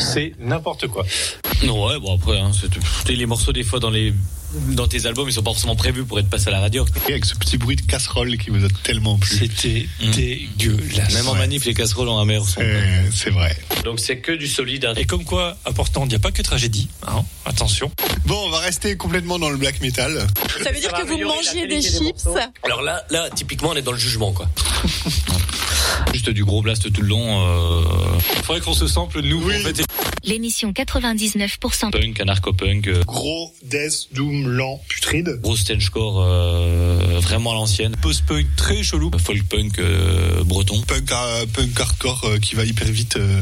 c'est n'importe quoi. Non, ouais, bon après, hein, c'est- les morceaux des fois dans les dans tes albums, ils sont pas forcément prévus pour être passés à la radio. Et avec ce petit bruit de casserole qui vous a tellement plu. C'était Mm. dégueulasse. Même en Ouais. manif, les casseroles ont un meilleur son. Euh, c'est vrai. Donc c'est que du solide. hein. Et comme quoi, important, il n'y a pas que tragédie. Hein Attention. Bon, on va rester complètement dans le black metal. Ça veut dire que vous mangiez des chips. Alors là, là, typiquement, on est dans le jugement, quoi. Juste du gros blast tout le long. Euh... Faudrait qu'on se sample nous. Oui. En fait, L'émission 99%. Punk, anarcho-punk, euh, Gros death doom lent putride. gros stangecore euh, vraiment à l'ancienne. post-punk très chelou. Folk punk euh, breton. Punk, euh, punk hardcore euh, qui va hyper vite. euh.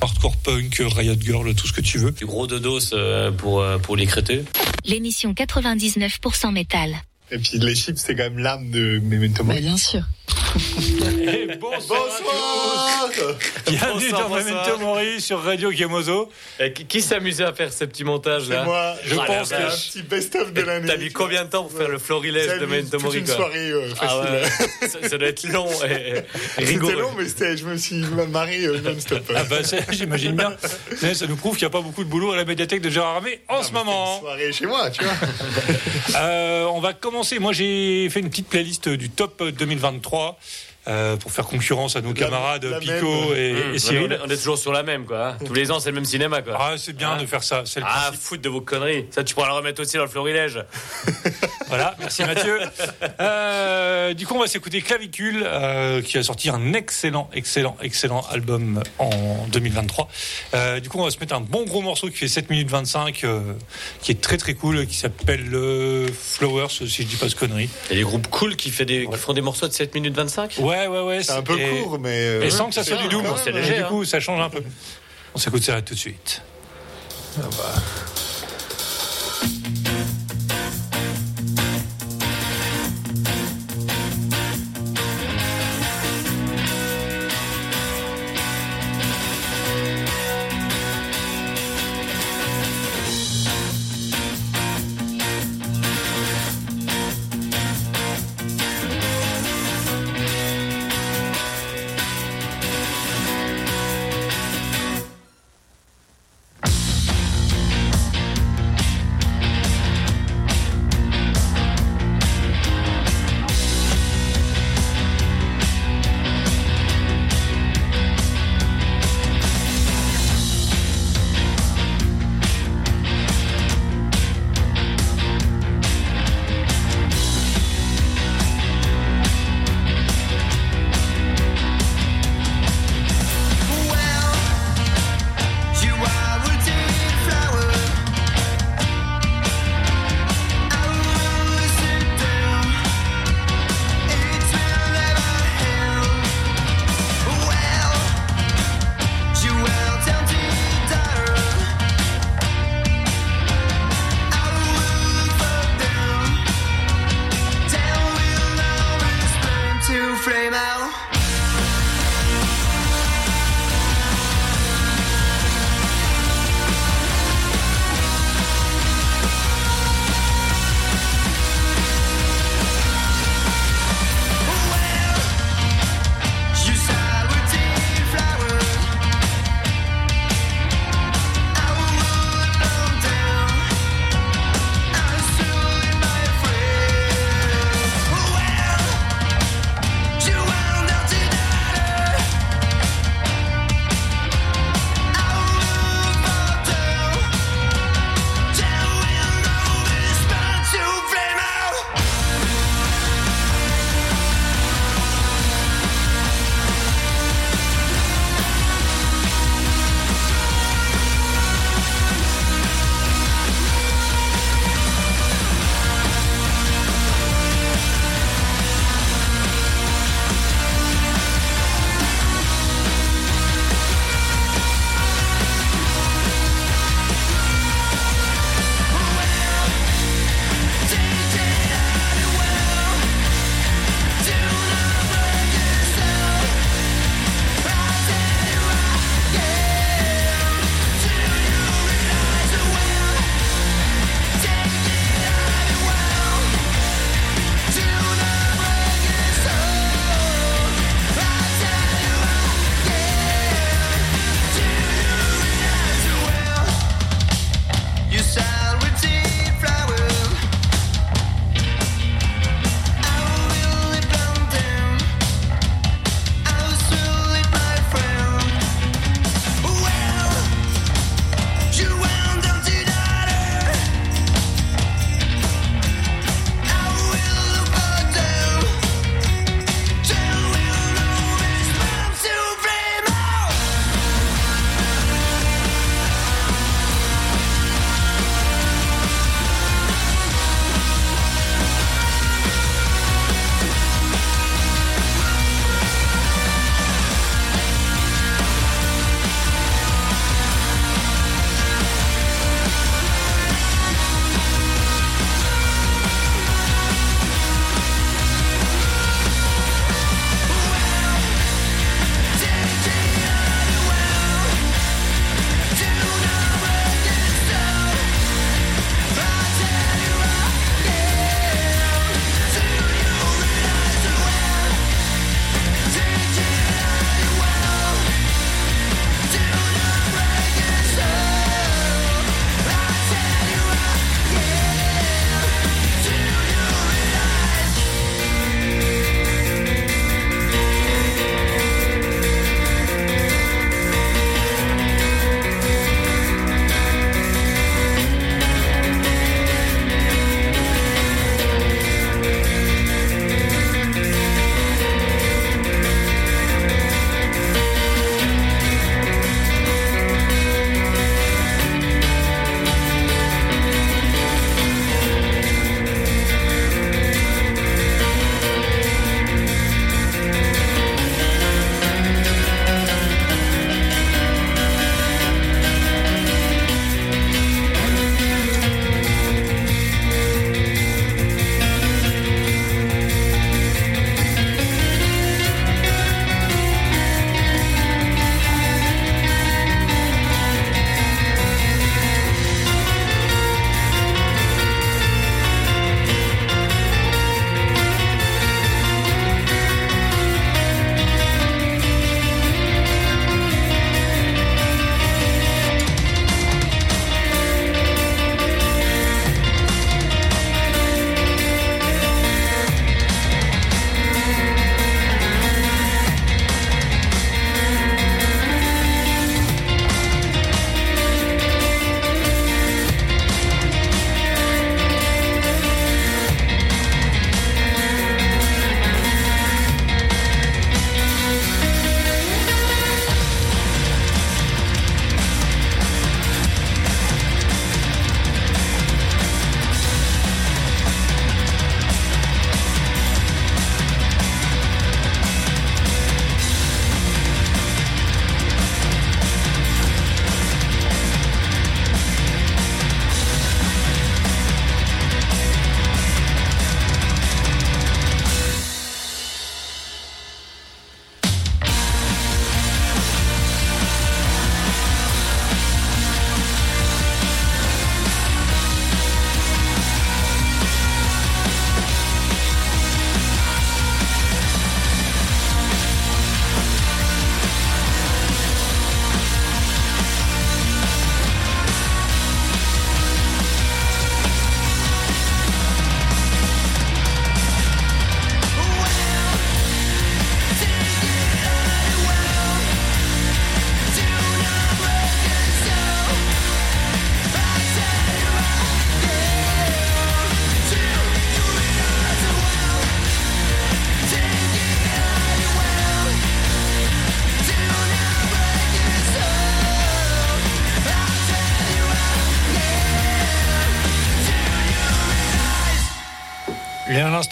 Hardcore punk, Riot Girl, tout ce que tu veux. Du gros dodos euh, pour, euh, pour les crétés. L'émission 99% métal. Et puis les chips, c'est quand même l'âme de Memento Mori. bien sûr. Et bonsoir, Bienvenue Bonsoir, dans. Memento Mori sur Radio Gamozo. Eh, qui amusé à faire ces petits montages C'est là moi, Je Ah, pense la c'est un petit best-of de l'année. T'as mis combien de temps pour faire le florilège de Memento Mori une quoi soirée euh, Ah facile. ouais, ça, ça doit être long et, et C'était rigoureux. long, mais c'était- je me suis marré euh, non-stop. Ah bah j'imagine bien. Mais Ça nous prouve qu'il n'y a pas beaucoup de boulot à la médiathèque de Gérard Armé en ce Une moment. soirée chez moi, tu vois. Euh, on va commencer. Moi, j'ai fait une petite playlist du top 2023 euh, pour faire concurrence à nos La- camarades la Pico même. et, Mmh, et on, est, Cyril. on est toujours sur la même quoi. Tous les ans c'est le même cinéma quoi. Ah, c'est bien de faire ça. C'est le Ah, principe. foutre de vos conneries. Ça, tu pourras le remettre aussi dans le florilège. Voilà, merci Mathieu. Euh, du coup, on va s'écouter Clavicule, euh, qui a sorti un excellent, excellent, excellent album en 2023. Euh, du coup, on va se mettre un bon gros morceau qui fait 7 minutes 25, euh, qui est très très cool, qui s'appelle euh, Flowers, si je dis pas de conneries. Il y a des groupes cool qui, fait des, qui font des morceaux de 7 minutes 25. Ouais, ouais, ouais. C'est un peu et- court, mais. euh, Et sans que ça soit du quand c'est léger, Et du hein. coup, ça change un peu. On s'écoute ça tout de suite. L'émission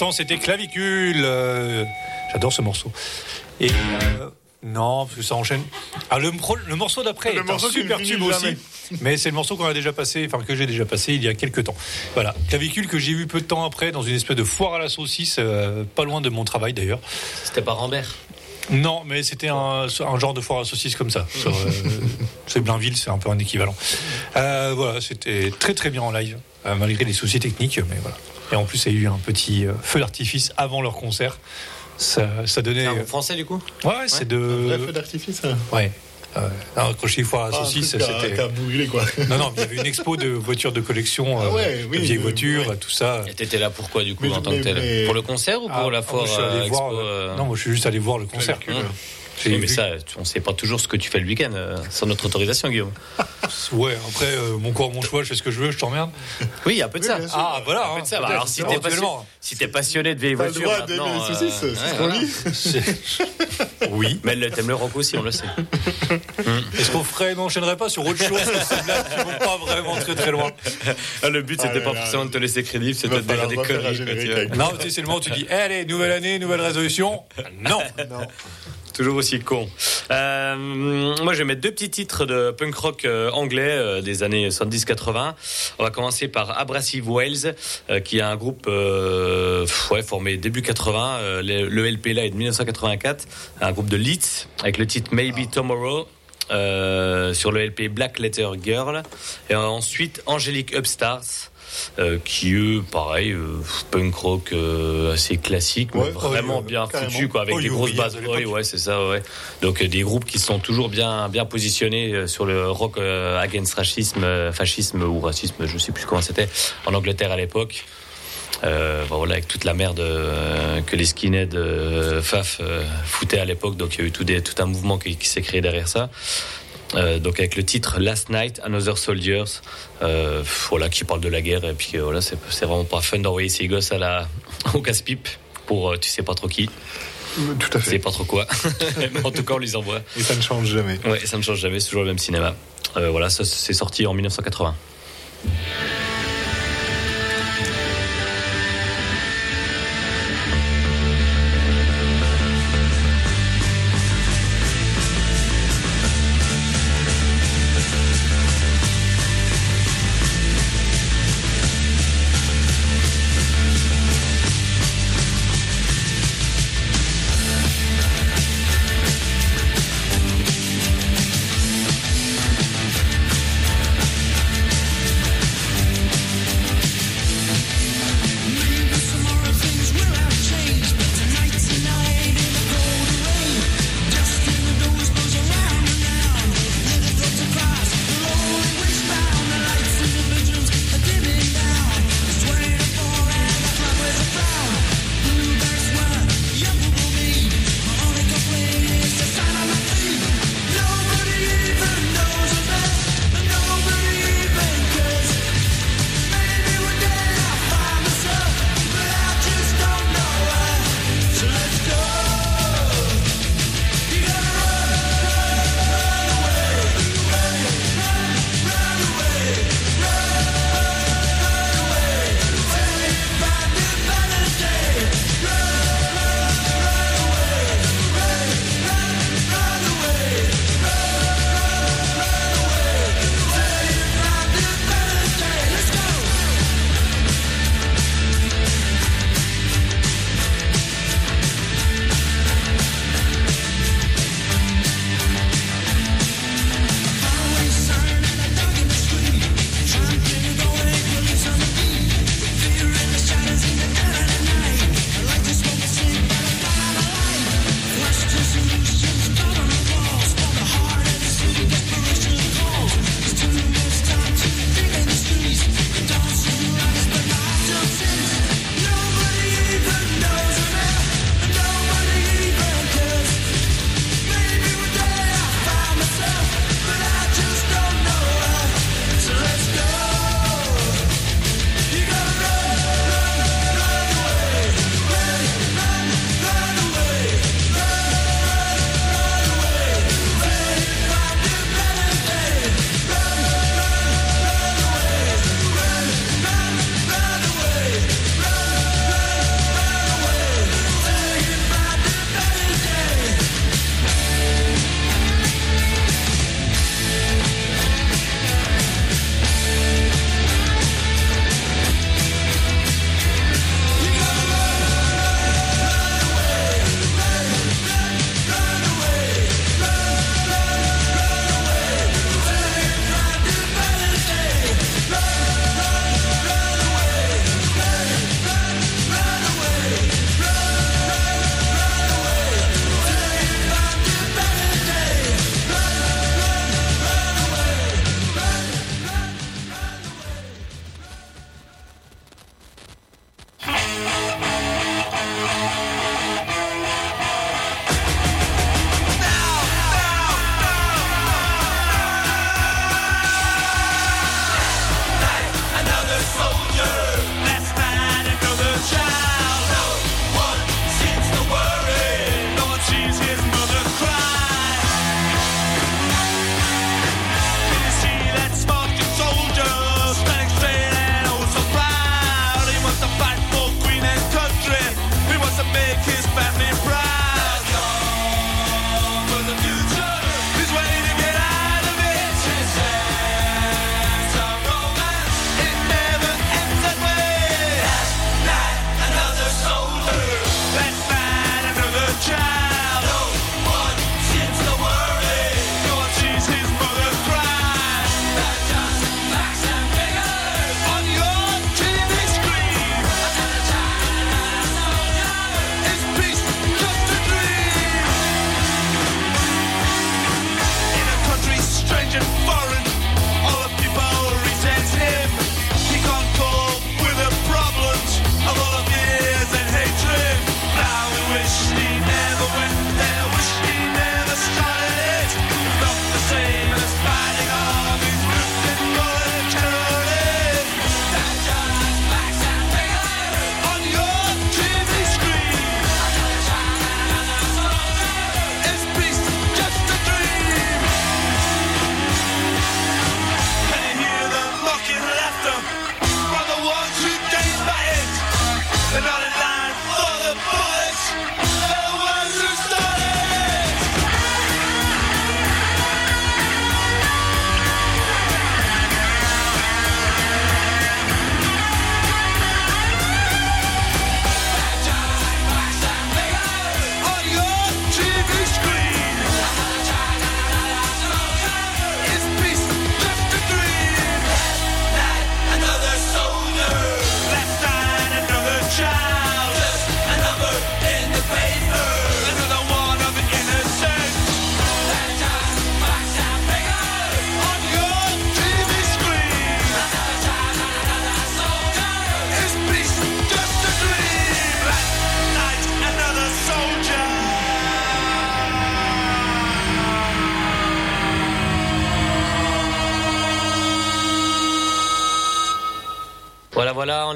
l'instant, c'était Clavicule. Euh, J'adore ce morceau. Et euh, non, parce que ça enchaîne. Ah, le, morceau d'après est morceau un super tube aussi. Mais c'est le morceau qu'on a déjà passé, enfin que j'ai déjà passé il y a quelques temps. Voilà, Clavicule que j'ai vu peu de temps après dans une espèce de foire à la saucisse, euh, pas loin de mon travail d'ailleurs. C'était pas Rambert. Non, mais c'était un, un genre de foire à saucisse comme ça. Euh, c'est Blainville, c'est un peu un équivalent. Euh, voilà, c'était très très bien en live, euh, malgré les soucis techniques, mais voilà. Et en plus, il y a eu un petit euh, feu d'artifice avant leur concert. Ça, ça donnait. C'est un groupe français du coup Ouais, ouais, c'est de. Vrai feu d'artifice. hein. Ouais. Euh, je dis foire à la Ah, un saucisse, c'était. a brûlé, quoi. Non, non, il y avait une expo de voitures de collection, euh, Ah ouais, oui, de vieilles euh, voitures, ouais. tout ça. Et t'étais là pourquoi du coup Mais- en tant que tel mais- Pour le concert ou pour Ah, la foire moi, je suis allé euh, voir, expo, euh, euh, Non, moi je suis juste allé voir le concert. Oui, mais vu- ça, on sait pas toujours ce que tu fais le week-end euh, sans notre autorisation, Guillaume. Ouais, après, euh, mon corps, mon choix, je fais ce que je veux, je t'emmerde. Oui, il y a un peu de ça. Ah, voilà. Un peu hein, de ça. Bah, alors, si t'es passionné, si t'es passionné de vieilles T'as le voitures, droit d'aimer maintenant, les saucisses, euh, c'est ouais, ce qu'on voilà. dit. Oui. Mais t'aimes le rock aussi, on le sait. Est-ce qu'on ferait, n'enchaînerait pas sur autre chose que blagues qui vont pas vraiment très très loin Ah, le but, Ah c'était là pas là. forcément de te laisser crédible, c'était de falloir des conneries. Non, c'est le moment où tu dis, eh, allez, nouvelle année, nouvelle résolution. Non. Non. Toujours aussi con. Euh, moi, je vais mettre deux petits titres de punk rock euh, anglais euh, des années 70-80. On va commencer par Abrasive Wales, euh, qui est un groupe euh, ouais, formé début 80. euh, le, le LP là est de 1984. Un groupe de Leeds avec le titre Maybe Tomorrow. euh, sur le LP Black Letter Girl et ensuite Angelic Upstarts euh, qui eux pareil euh, punk rock euh, assez classique mais vraiment bien foutu quoi avec Oh, des grosses basses de l'époque. ouais, c'est ça ouais donc euh, des groupes qui sont toujours bien bien positionnés euh, sur le rock euh, against racisme euh, fascisme ou racisme je sais plus comment c'était en Angleterre à l'époque euh, bon, voilà, avec toute la merde euh, que les skinheads euh, Faf euh, foutaient à l'époque, donc il y a eu tout, des, tout un mouvement qui, qui s'est créé derrière ça. Euh, donc avec le titre Last Night, Another Soldiers, euh, voilà, qui parle de la guerre, et puis euh, voilà, c'est c'est vraiment pas fun d'envoyer ces gosses à la, au casse-pipe pour tu sais pas trop qui, Tout à tu sais fait. pas trop quoi. Mais en tout cas, on les envoie. Et ça ne change jamais. Ouais, ça ne change jamais, c'est toujours le même cinéma. Voilà, ça c'est sorti en 1980.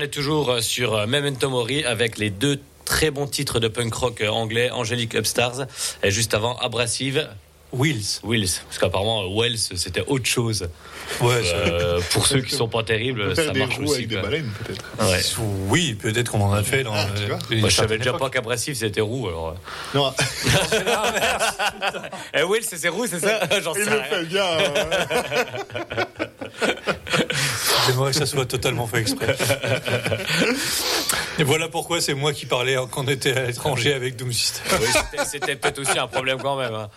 Est toujours euh, sur euh, Memento Mori avec les deux très bons titres de punk rock euh, anglais, Angelic Upstars et juste avant Abrasive, Wills. Wills. Parce qu'apparemment, Wells, c'était autre chose. Ouais, Euh, pour ceux qui sont pas terribles, ça des marche roues aussi. avec des baleines, peut-être. Ouais. Oui, peut-être qu'on en a fait dans. Ah, tu euh, vois. une Moi, je savais déjà pas qu'Abrasive c'était roux. Alors... euh. Non, Eh, Wills, c'est roux, c'est ça? J'en sais il le rien. fait bien. hein. J'aimerais que ça soit totalement fait exprès. Et voilà pourquoi c'est moi qui parlais quand on était à l'étranger avec Doom System. Oui, c'était- peut-être aussi un problème quand même. hein.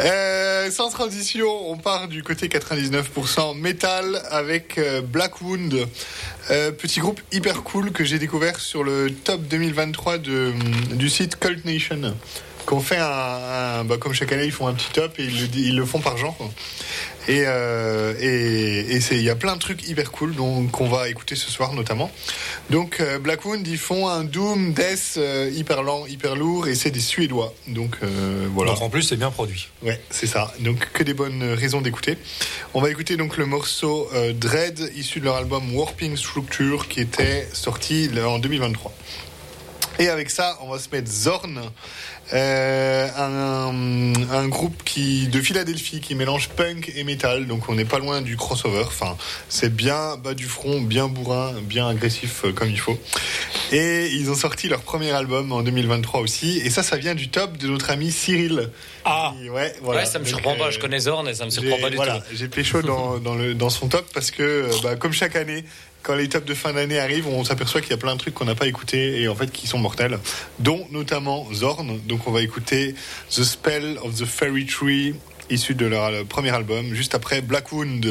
Euh, sans transition, on part du côté 99% métal avec euh, Black Wound, euh, petit groupe hyper cool que j'ai découvert sur le top 2023 de, du site Cult Nation. Qu'on fait un, un- bah, comme chaque année, ils font un petit top et ils le, ils le font par genre. Et euh, et et il y a plein de trucs hyper cool qu'on va écouter ce soir notamment. Donc euh, Blackwood ils font un doom death euh, hyper lent, hyper lourd et c'est des Suédois. Donc euh, voilà. Donc en plus, c'est bien produit. Ouais, c'est ça. Donc que des bonnes raisons d'écouter. On va écouter donc le morceau euh, Dread issu de leur album Warping Structure qui était sorti en 2023. Et avec ça, on va se mettre Zorn, euh, un, un groupe qui de Philadelphie qui mélange punk et metal. Donc on n'est pas loin du crossover. Enfin, c'est bien bas du front, bien bourrin, bien agressif euh, comme il faut. Et ils ont sorti leur premier album en 2023 aussi. Et ça, ça vient du top de notre ami Cyril. Ah Qui- ouais, voilà. ouais, ça me Donc, surprend pas. euh, Je connais Zorn et ça me surprend pas du voilà, tout. J'ai pécho dans, dans, le, dans son top parce que, bah, comme chaque année, quand les tops de fin d'année arrivent, on s'aperçoit qu'il y a plein de trucs qu'on n'a pas écoutés et en fait qui sont mortels, dont notamment Zorn. Donc on va écouter The Spell of the Fairy Tree, issu de leur premier album, juste après Black Wound.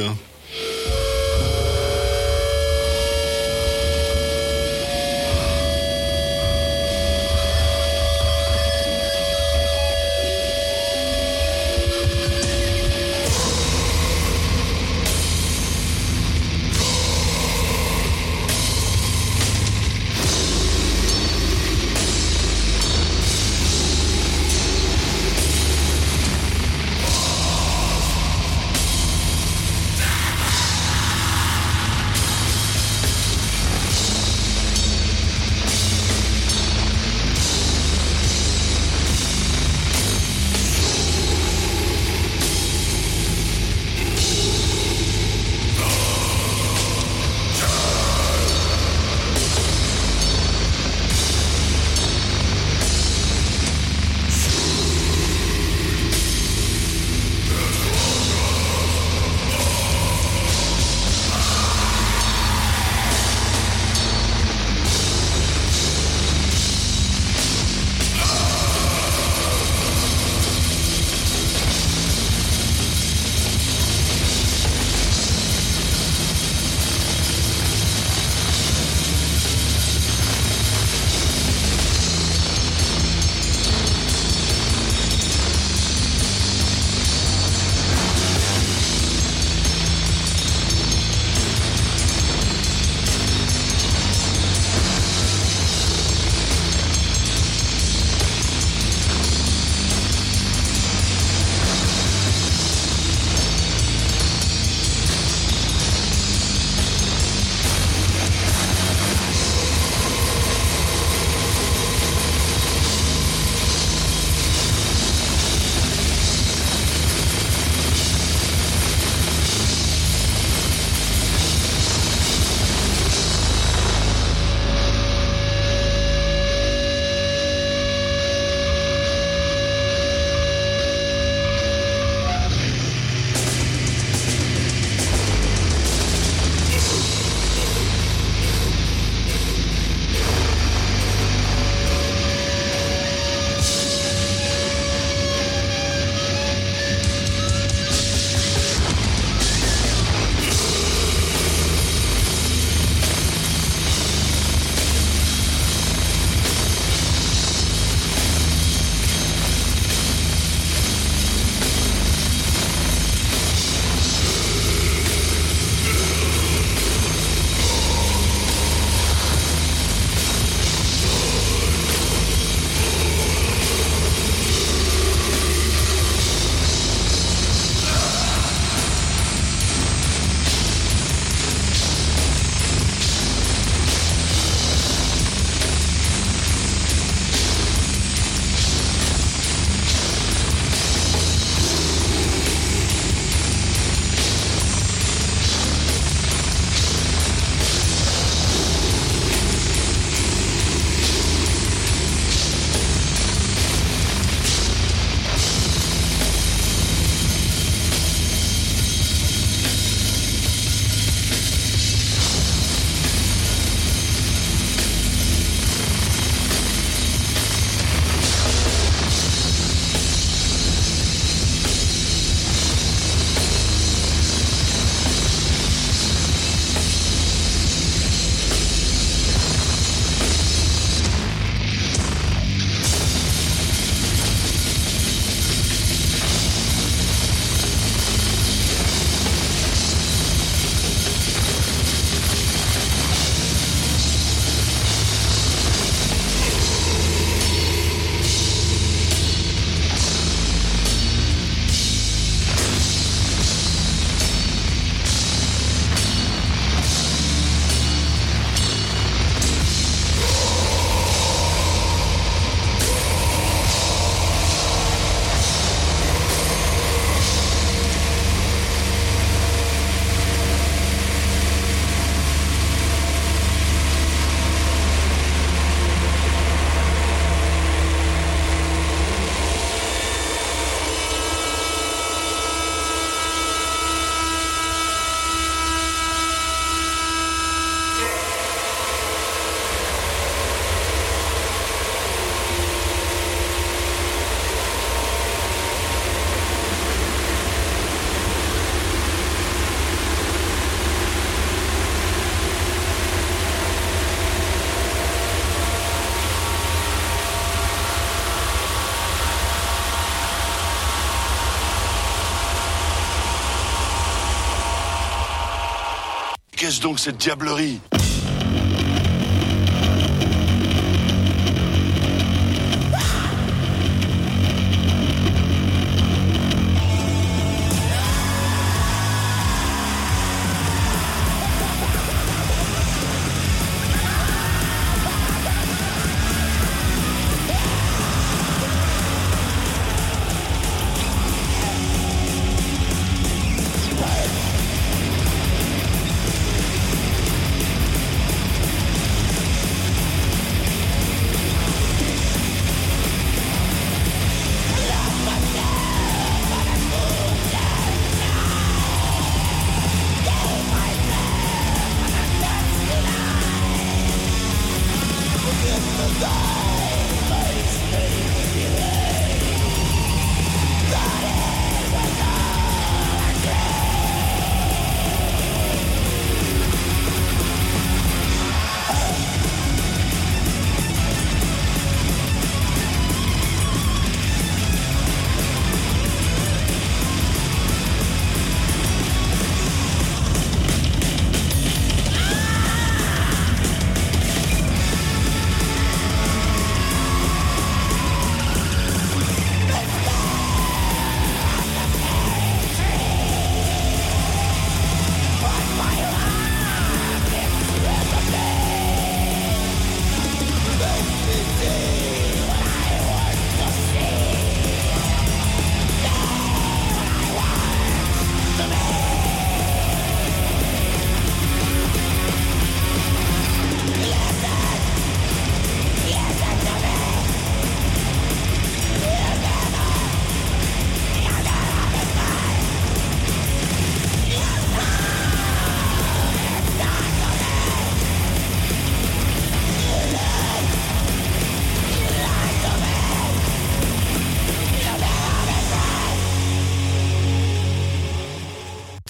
Donc cette diablerie?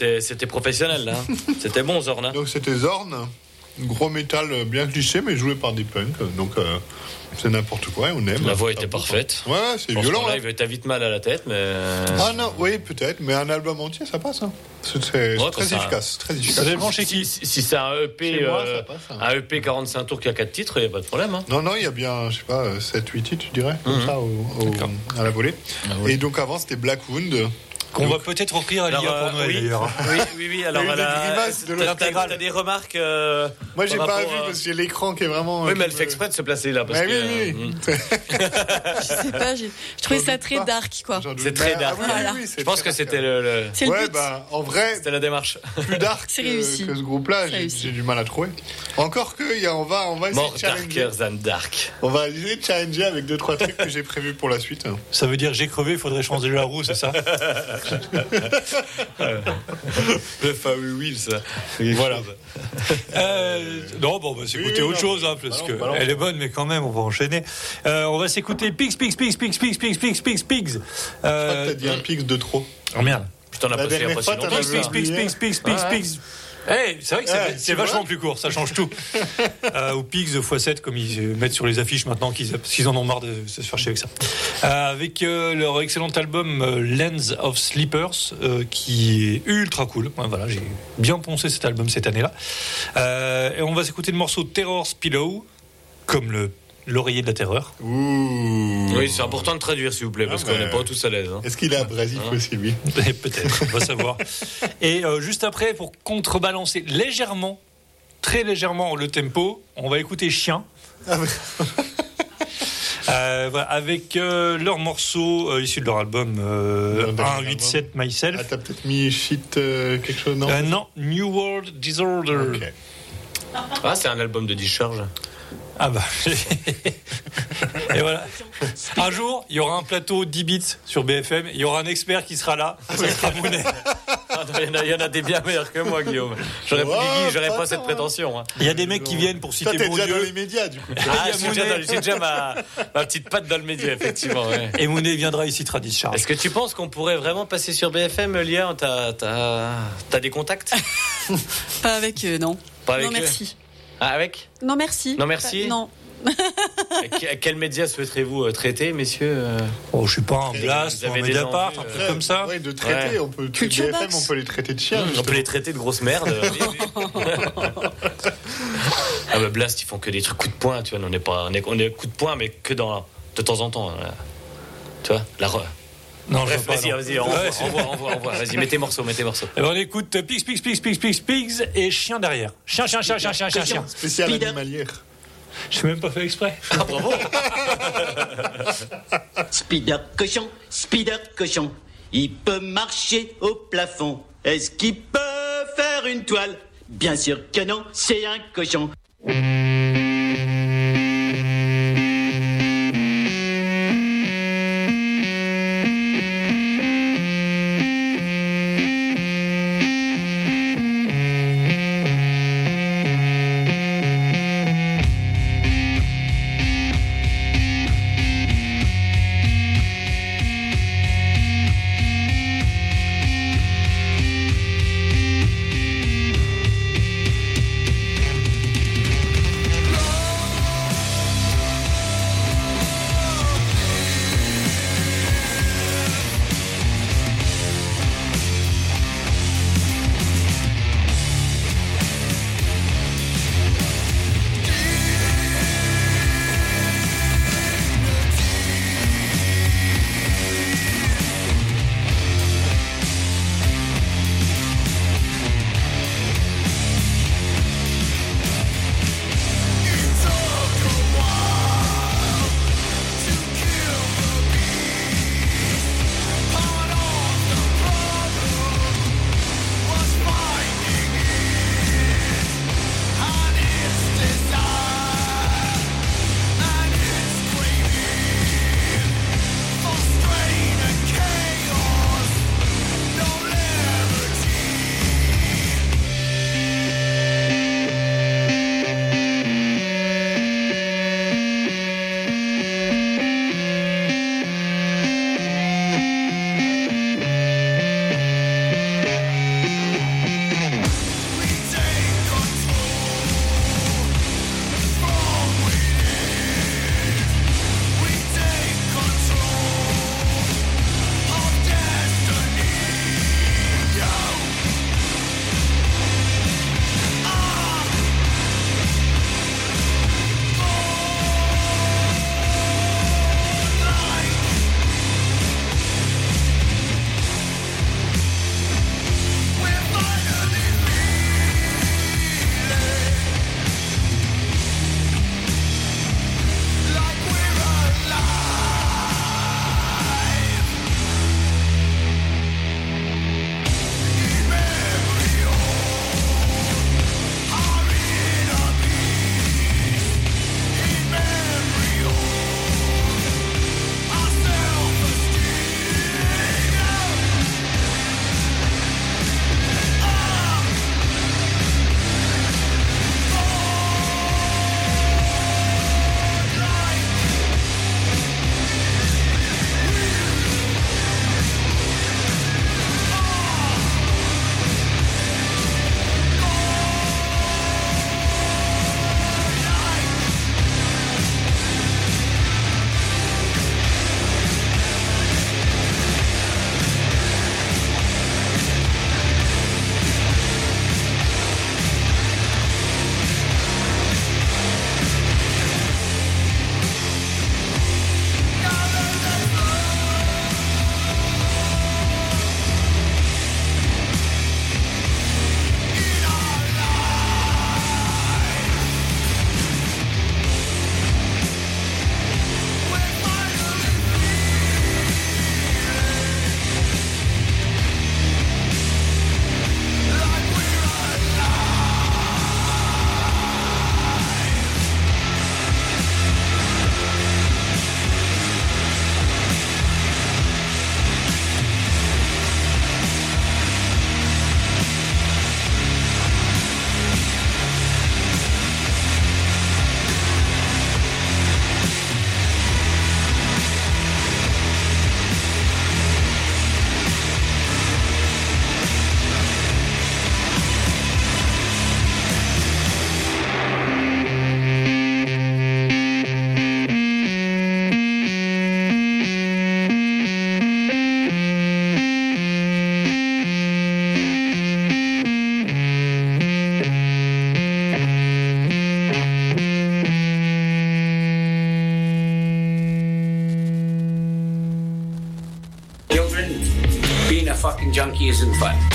C'était- C'était professionnel, là. hein. C'était bon, Zorn. hein. Donc c'était Zorn, gros métal bien cliché, mais joué par des punks. Donc euh, c'est n'importe quoi et on aime. La voix était parfaite. Ouais, c'est Je pense violent. là. live, t'as vite mal à la tête, mais. euh, Ah non, oui, peut-être, mais un album entier, ça passe. Hein. C'est c'est Ouais, très ça- efficace, très efficace. chez Si, qui. si- si c'est un EP, moi, euh, ça passe, hein. un EP 45 tours qui a 4 titres, il n'y a pas de problème. hein. Non, non, il y a bien, je sais pas, 7-8 titres, tu dirais, comme Mhm. ça, au- au- à la volée. Et donc avant, c'était Blackwood. Qu'on va peut-être offrir à l'IA pour euh, Noël oui. d'ailleurs. Oui, oui, oui. Alors, t'as- des remarques. euh, Moi, j'ai pas vu parce que j'ai l'écran qui est vraiment. Oui, euh, mais elle fait me- exprès de se placer là. Parce Ouais, que, oui, oui. euh, Je sais pas, je trouvais ça très pas. dark, quoi. C'est très dark. ah oui, oui, Voilà. oui, c'est Je pense que dark. c'était le, le- C'est le Ouais, but. bah, en vrai, c'était la démarche. plus dark C'est que, réussi. que ce groupe-là, C'est j'ai du mal à trouver. Encore que, il y a- on va, on va essayer More de challenger. darker than dark. On va essayer de challenger avec deux trois trucs que j'ai prévus pour la suite. Ça veut dire j'ai crevé, il faudrait changer la roue, c'est ça? Le fameux Will, ça. Voilà. Euh, non, bon, on va s'écouter autre chose, hein, parce Bah que non, bah non. elle est bonne, mais quand même, on va enchaîner. Euh, on va s'écouter Pigs, Pigs, Pigs, Pigs, Pigs, Pigs, Pigs, Pigs, Pigs. Je crois Euh, que t'as dit un pix de trop. oh merde. Putain, on a La passé dernière fois, t'en as Pigs. Pigs, Pigs, Pigs, Pigs, Pigs, C'est vrai que c'est Ouais, c'est tu vachement plus court, ça change tout. euh, ou Pigs x7, comme ils mettent sur les affiches maintenant, qu'ils, parce qu'ils en ont marre de se faire chier avec ça. Euh, avec euh, leur excellent album euh, Lens of Sleepers, qui est ultra cool. Ouais, voilà, j'ai bien poncé cet album cette année-là. Et on va s'écouter le morceau Terror's Pillow, comme le, l'oreiller de la terreur. Ouh. Oui, c'est important de traduire, s'il vous plaît, parce Ah, qu'on mais- n'est pas tous à l'aise. hein. Est-ce qu'il est abrasif aussi, lui Et Peut-être, on va savoir. Et euh, juste après, pour contrebalancer légèrement, très légèrement le tempo, on va écouter Chien. Ah, Euh, voilà, avec euh, leur morceau euh, issu de leur album euh, Leur dernier 187 Myself. Ah, t'as peut-être mis shit euh, quelque chose, non Euh, non, New World Disorder. Ah, c'est un album de discharge. Ah bah. Et voilà. Un jour, il y aura un plateau 10 bits sur BFM. Il y aura un expert qui sera là. Ce sera Mounet. Ah, Il y, en a- il y en a des bien meilleurs que moi, Guillaume. J'aurais j'aurais pas pas cette hein. prétention. hein. Il y a des mecs qui viennent pour citer t'es déjà dans Bourdieu. les médias, du coup. Ah, c'est déjà, dans- déjà ma, ma petite patte dans le média, effectivement. ouais. Et Mounet viendra ici tradis charge. Est-ce que tu penses qu'on pourrait vraiment passer sur BFM, Lia? T'as t'as- t'as des contacts? Pas avec eux, non. Pas avec non, eux merci. Ah, avec Non, merci. Non, merci. Non. À quel média souhaiterez-vous euh, traiter, messieurs euh Oh, je suis pas un blast un Mediapart, un euh, truc comme ça. Ouais, de traiter, Ouais. on peut Culture BFM, on peut les traiter de chiens. On peut les traiter de grosses merdes. ah bah Blast, ils font que des trucs coup de poing, tu vois. On est pas, on est, on est coup de poing, mais que dans, de temps en temps. voilà. Tu vois, la Non, je Bref, vas-y, vas-y, envoie, envoie, envoie. Vas-y, mettez morceau, mettez morceau. Eh ben, on écoute Pigs, Pigs, Pigs, Pigs, Pigs, Pigs et chien derrière. Chien, chien, chien, chien, chien, chien, chien. Spécial Speed up. animalière. Je suis même pas fait exprès. Ah, bravo Spider cochon, Spider cochon. Il peut marcher au plafond. Est-ce qu'il peut faire une toile? Bien sûr que non, c'est un cochon. then News and Fun.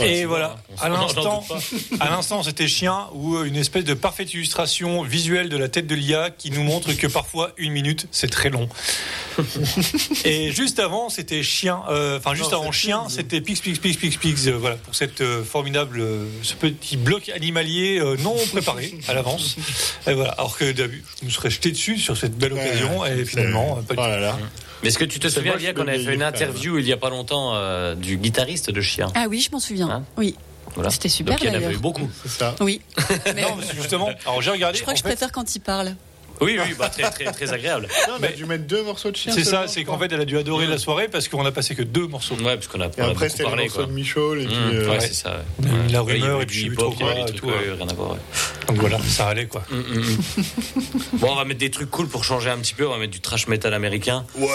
Et voilà, à l'instant, à l'instant, c'était chien ou une espèce de parfaite illustration visuelle de la tête de l'IA qui nous montre que parfois une minute c'est très long. Et juste avant, c'était chien, euh, enfin juste Non, avant chien, c'était Pix Pix Pix Pix Pix. euh, voilà pour cette euh, formidable, ce petit bloc animalier non préparé à l'avance. Et voilà, alors que d'habitude, je me serais jeté dessus sur cette belle occasion et finalement pas du Oh tout. là là. Mais est-ce que tu te souviens, Lia, qu'on avait fait une interview il y a pas longtemps euh, du guitariste de Chien Ah oui, je m'en souviens. Hein? Oui. Voilà. C'était super, Donc il y en avait eu beaucoup. C'est ça. Oui. Mais Non, justement. Alors j'ai regardé. je crois que je fait, préfère quand il parle. Oui, oui, bah, très, très, très agréable. Non, on a dû mettre deux morceaux de chien. C'est ça, c'est qu'en fait, elle a dû adorer la soirée parce qu'on a passé que deux morceaux. Ouais, parce qu'on a, on a après, c'était les morceaux quoi. de Michaud. Et puis, Mmh, euh, ouais, c'est ça. ouais. La rumeur et du puis hip-hop, et trucs, tout, ouais. ouais, rien à voir. ouais. Donc voilà, ça allait quoi. Hum, hum. Bon, on va mettre des trucs cool pour changer un petit peu. On va mettre du trash metal américain. Ouais.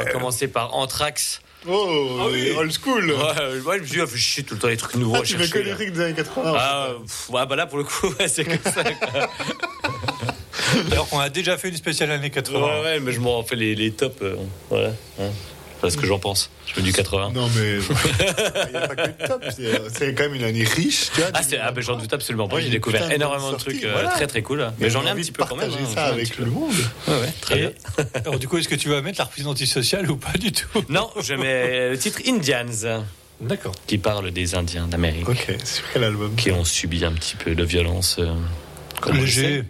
On va commencer par Anthrax. Oh, old school. Ouais, ouais, je me suis dit, ah, fait chier tout le temps les trucs nouveaux Ah, tu chercher. que les trucs des années 80. Ah, pff, ouais, bah là, pour le coup, ouais, c'est comme ça. Alors qu'on a déjà fait une spéciale année 80. Ouais, ouais, mais je m'en fais les, les tops. euh, voilà. hein. Voilà ce que j'en pense. Je fais du 80. Non, mais. Il n'y a pas que le top. C'est c'est quand même une année riche, tu vois. Ah, c'est, ah ben, j'en doute absolument pas. Ah, J'ai découvert de énormément de trucs euh, voilà. très très cool. Mais j'en ai un petit peu quand même. partager hein, ça un avec le monde. Ouais, ouais, très Et- bien. Alors du coup, est-ce que tu vas mettre la reprise antisociale ou pas du tout? Non, je mets le titre Indians, D'accord. qui parle des Indiens d'Amérique, Ok, sur quel album? Qui ont subi un petit peu de violence. euh, comme Léger.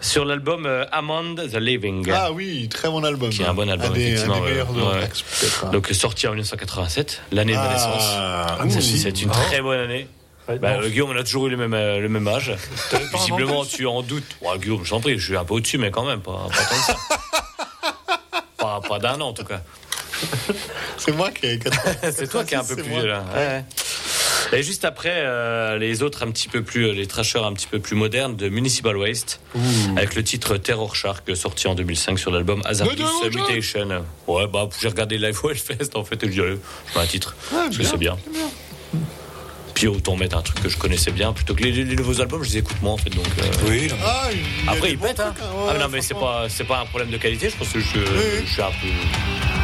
Sur l'album euh, Among the Living. Ah oui, très bon album. Qui est un bon album, Un des, un effectivement, des ouais. meilleurs de Ouais. Anthrax, peut-être. hein. Donc sorti en 1987, l'année de naissance. Ah, Ah, moi ouh. aussi. C'est une Ah. très bonne année. Ouais, Bah, euh, Guillaume, on a toujours eu le même, euh, le même âge. Visiblement, tu en doutes. Ouais, Guillaume, je t'en prie, je suis un peu au-dessus, mais quand même, pas, pas tant ça. pas pas d'un an, en tout cas. C'est moi qui ai 80. C'est toi qui es un peu plus vieux, là. Ouais, ouais. Et juste après, euh, les autres un petit peu plus, euh, les trashers un petit peu plus modernes de Municipal Waste, avec le titre Terror Shark, sorti en 2005 sur l'album Hazardous Mutation. Ouais, bah, j'ai regardé Live Fest, en fait, et je dis, allez, je mets un titre. parce que bien, c'est bien. Puis autant mettre un truc que je connaissais bien, plutôt que les, les nouveaux albums, je les écoute moins, en fait, donc. euh, Oui. Ah, il Après, ils pètent, hein. ouais, ah, mais non, mais c'est pas, c'est pas un problème de qualité, je pense que je, oui. je suis un peu.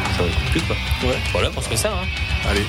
Je suis un peu plus, quoi. Ouais. Voilà, on se met ça, hein. Allez.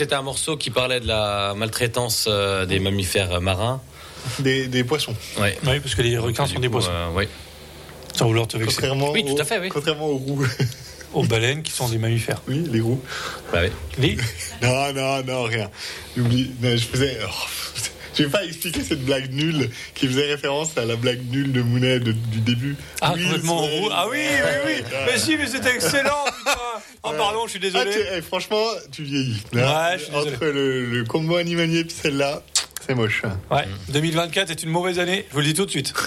C'était un morceau qui parlait de la maltraitance euh, des mammifères marins. Des, des poissons. Ouais. Oui, parce que les requins sont des coup, poissons. euh, ouais. Sans vouloir te vexer. Contrairement, Oui, tout aux- à fait, oui. contrairement aux roux. Aux baleines qui sont des mammifères. oui, les roux. Bah oui. Les... Non, non, non, rien. J'oublie. Je faisais. oh, je vais pas expliquer cette blague nulle qui faisait référence à la blague nulle de Mounet de- du début. Ah, Oui, complètement. Ah oui, oui, oui. Mais si, mais c'était excellent. Oh, pardon, je suis Ah, désolé. tu- eh, franchement, tu vieillis. Ouais, je suis désolé. Entre le, le combo animalier et celle-là, c'est moche. Ouais, 2024 est une mauvaise année, je vous le dis tout de suite.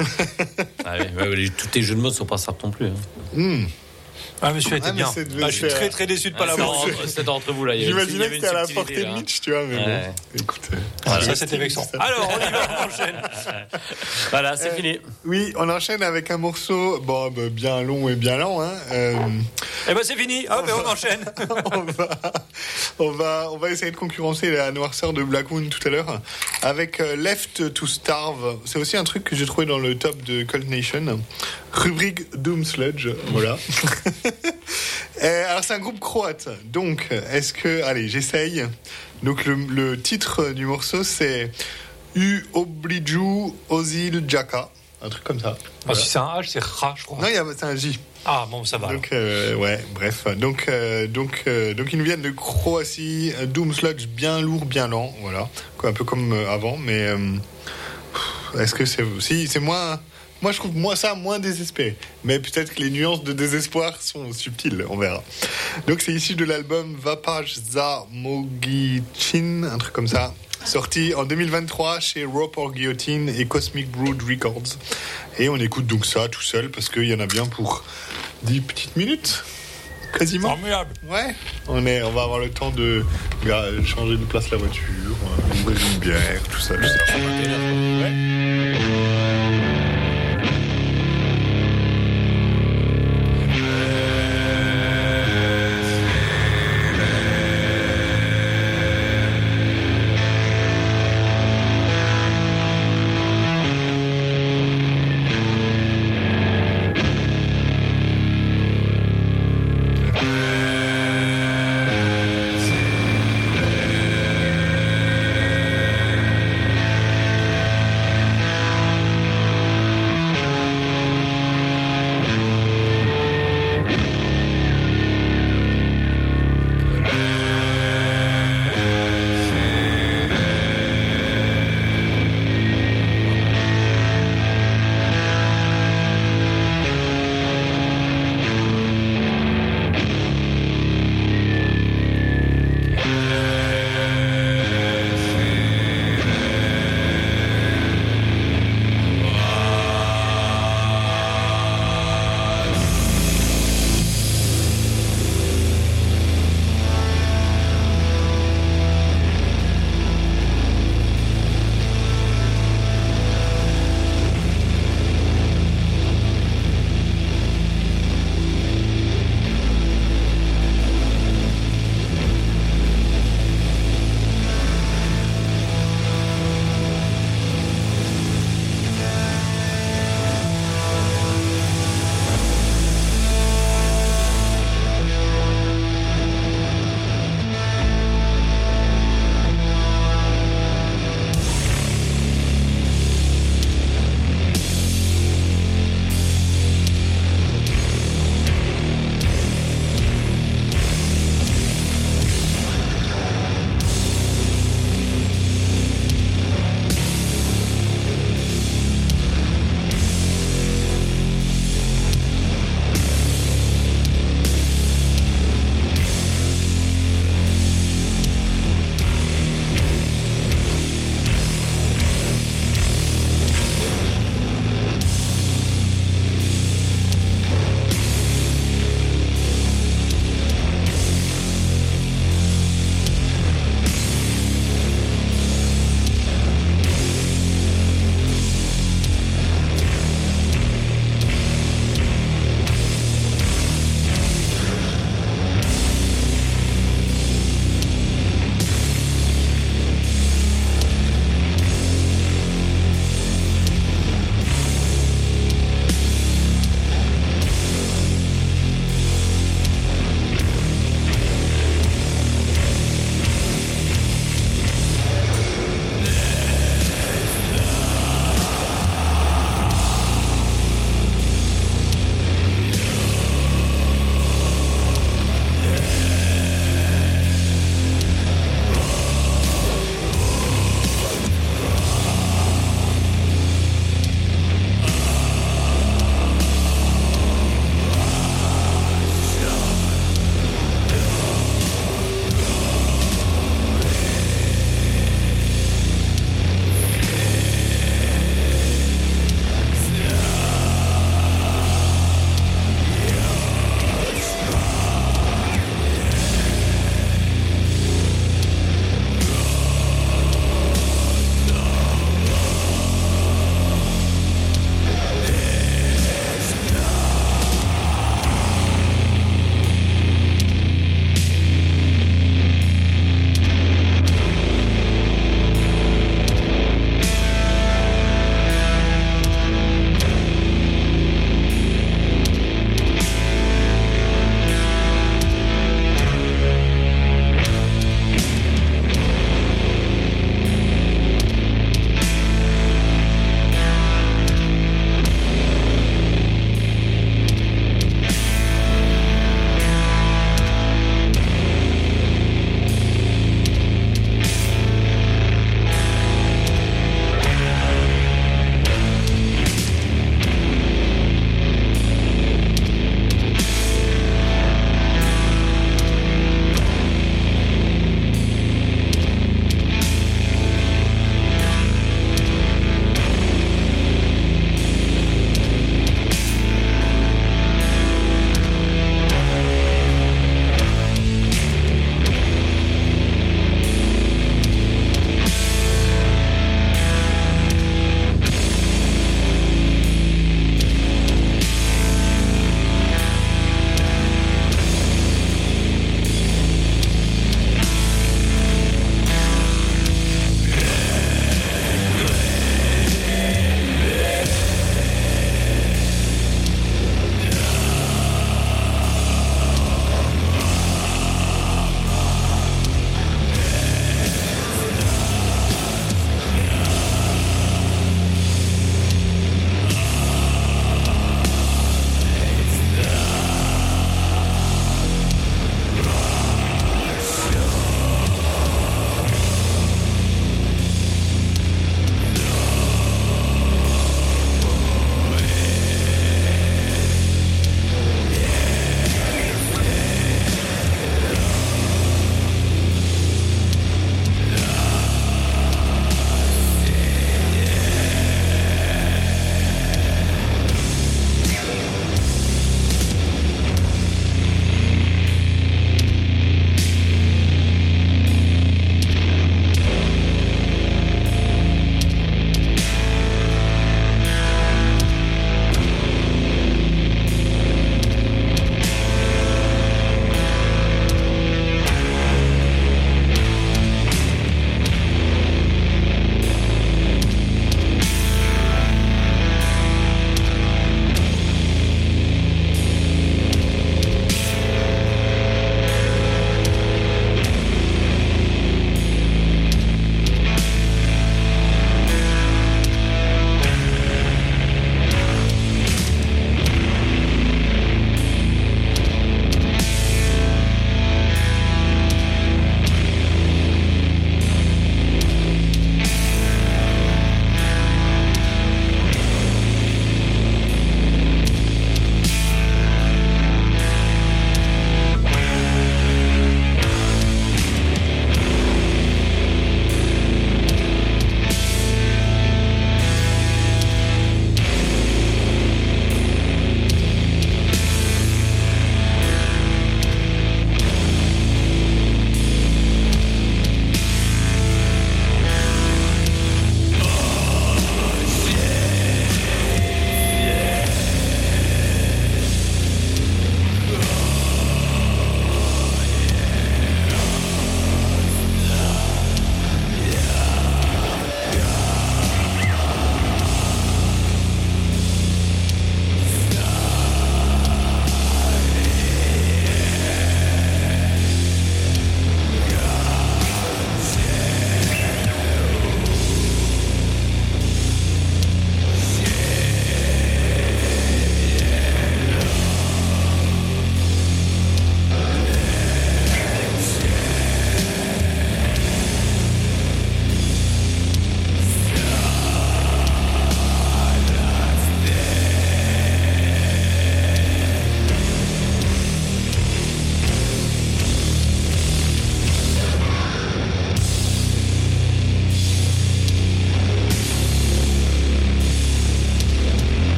Ah oui, ouais, les- tous tes jeux de mots sont pas simples non plus. hein. Hmm. Ah, mais celui-là était Ah, bien. Ah, je suis très très déçu de pas Ah, l'avoir. c'est entre- C'était entre vous là. J'imaginais que c'était à la portée de. Mitch, tu vois, mais Ouais. bon. Écoute. euh, Ah, ça, c'était vexant. Alors, on y va, on enchaîne. Voilà, c'est Euh, fini. Oui, on enchaîne avec un morceau bon, bah, bien long et bien lent. Hein. Euh, Eh ben, c'est fini. Hop, on enchaîne. on, va, on, va, on va essayer de concurrencer la noirceur de Black Moon tout à l'heure avec Left to Starve. C'est aussi un truc que j'ai trouvé dans le top de Cult Nation. Rubrique Doom Sludge, voilà. Euh, alors c'est un groupe croate. Donc, est-ce que... Allez, j'essaye. Donc le, le titre du morceau c'est U Obliju Ozil Jaka. Un truc comme ça. Ah, Voilà. si c'est un H, c'est Ra, je crois. Non, c'est un J. Ah, bon, ça va. Donc euh, ouais, bref. Donc euh, donc euh, donc ils nous viennent de Croatie, Doom Sludge bien lourd, bien lent, voilà, un peu comme avant, mais est-ce que c'est si c'est moins moi je trouve moi ça moins désespéré, mais peut-être que les nuances de désespoir sont subtiles, on verra. Donc c'est issu de l'album Vapaj za Mogichin, un truc comme ça. Sorti en 2023 chez Rope or Guillotine et Cosmic Brood Records. Et on écoute donc ça tout seul parce qu'il y en a bien pour 10 petites minutes. Quasiment. Formidable. Ouais. On, est, on va avoir le temps de changer de place la voiture, euh, ouvrir une bière, tout ça. Tout ça. Ouais.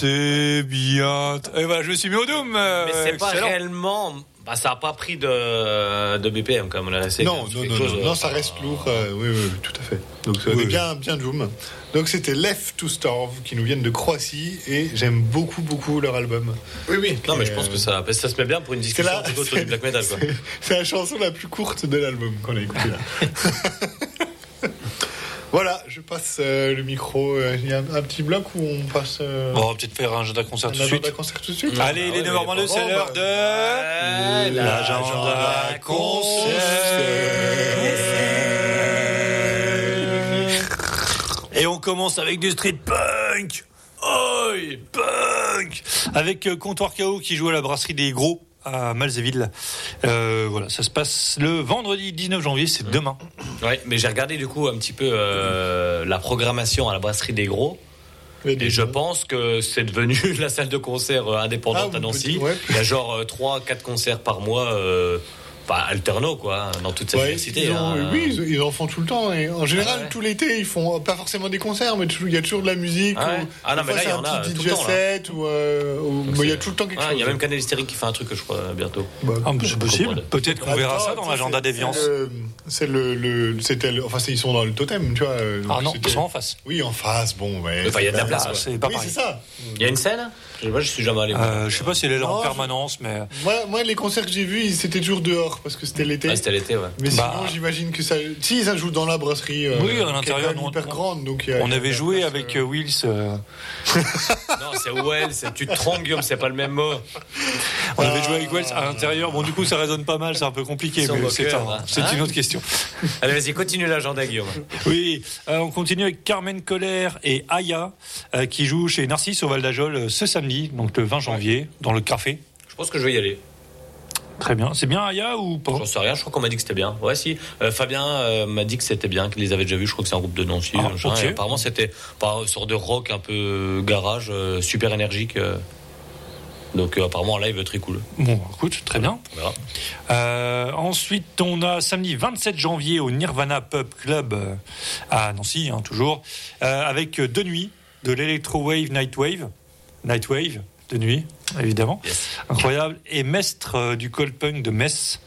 C'est bien. Et ben, je me suis mis au Doom. euh, Mais c'est pas excellent. réellement. Bah, ça a pas pris de, de BPM comme on a laissé. Non, non, non, non, non, ça reste lourd. euh, oui, oui, oui, tout à fait. Donc, ça Oui, bien, bien Doom. Donc, c'était Left to Starve qui nous viennent de Croatie et j'aime beaucoup, beaucoup leur album. Oui, oui. Non, mais je Euh, pense que ça, ça se met bien pour une discussion la, sur du black metal. Quoi. c'est- c'est la chanson la plus courte de l'album qu'on a écouté là. voilà, je passe euh, le micro. euh, Il y a un, un petit bloc où on passe. euh, Bon, on va peut-être faire un agenda concert un tout de agenda suite. concert tout de suite. Allez, il est Ah ouais, 9h22, mais c'est l'heure de l'agenda concert. Et on commence avec du street punk. Oi, punk Avec euh, Comptoir KO qui joue à la brasserie des Gros à Malzéville. Euh, voilà, ça se passe le vendredi 19 janvier, c'est demain. Ouais, mais j'ai regardé du coup un petit peu euh, la programmation à la brasserie des Gros. Et je pense que c'est devenu la salle de concert euh, indépendante Ah, à Nancy. ouais. Il y a genre 3-4 concerts par mois, euh, pas alterno quoi, dans toute cette Ouais, diversité. ils ont- hein. Oui, ils, ils en font tout le temps. Et en général, Ah ouais. tout l'été, ils font pas forcément des concerts, mais il y a toujours de la musique. Ah ouais. ou- Ah non, mais là, il y en un a DJ le temps, là. set, ou, euh, il y a tout le temps quelque Ouais, chose. Il y a même Canal Hystérique qui fait un truc, je crois, bientôt. Bah, Ah, c'est possible. Peut-être qu'on verra ça dans l'agenda d'Eviance. c'est le- C'est le, le- c'était le- enfin, ils sont dans le totem, tu vois. euh, Ah non, ils sont en face. Oui, en face, bon, il y a de la place, Ah, c'est pas pareil. c'est ça. Il y a une scène Je sais pas, je suis jamais allé. Euh, je sais pas si elle est là en permanence, mais Moi, moi, les concerts que j'ai vus, ils- c'était toujours dehors parce que c'était l'été. Ah, c'était l'été, ouais. Mais Bah. sinon, j'imagine que ça. Si, ça joue dans la brasserie. euh, Oui, à l'intérieur, nous, hyper on- grande. Donc, a- on avait joué place, avec euh, euh, Wills. euh, Non, c'est Wells, c'est- tu te trompes, Guillaume, c'est pas le même mot. on avait joué avec Wells à l'intérieur. Bon, du coup, ça résonne pas mal, c'est un peu compliqué, mais c'est moqueur, un- hein. c'est Hein une autre question. Allez, vas-y, continue l'agenda, Guillaume. Oui, euh, on continue avec Carmen Colère et Aya euh, qui jouent chez Narcisse au Val d'Ajol euh, ce samedi, donc le 20 janvier, dans le café. Je pense que je vais y aller. Très bien. C'est bien Aya ou pas? J'en sais rien, je crois qu'on m'a dit que c'était bien. Ouais, si. Euh, Fabien euh, m'a dit que c'était bien, qu'il les avait déjà vus. Je crois que c'est un groupe de Nancy. Ah, apparemment, c'était une sorte de rock un peu garage, euh, super énergique. Donc, apparemment, en live, très cool. Bon, écoute, très bien. Euh, ensuite, on a samedi 27 janvier au Nirvana Pub Club à Nancy, hein, toujours, euh, avec euh, de nuit de l'Electro Wave Nightwave, Nightwave de nuit, évidemment, Yes. incroyable, et Mestre euh, du Cold Punk de Metz.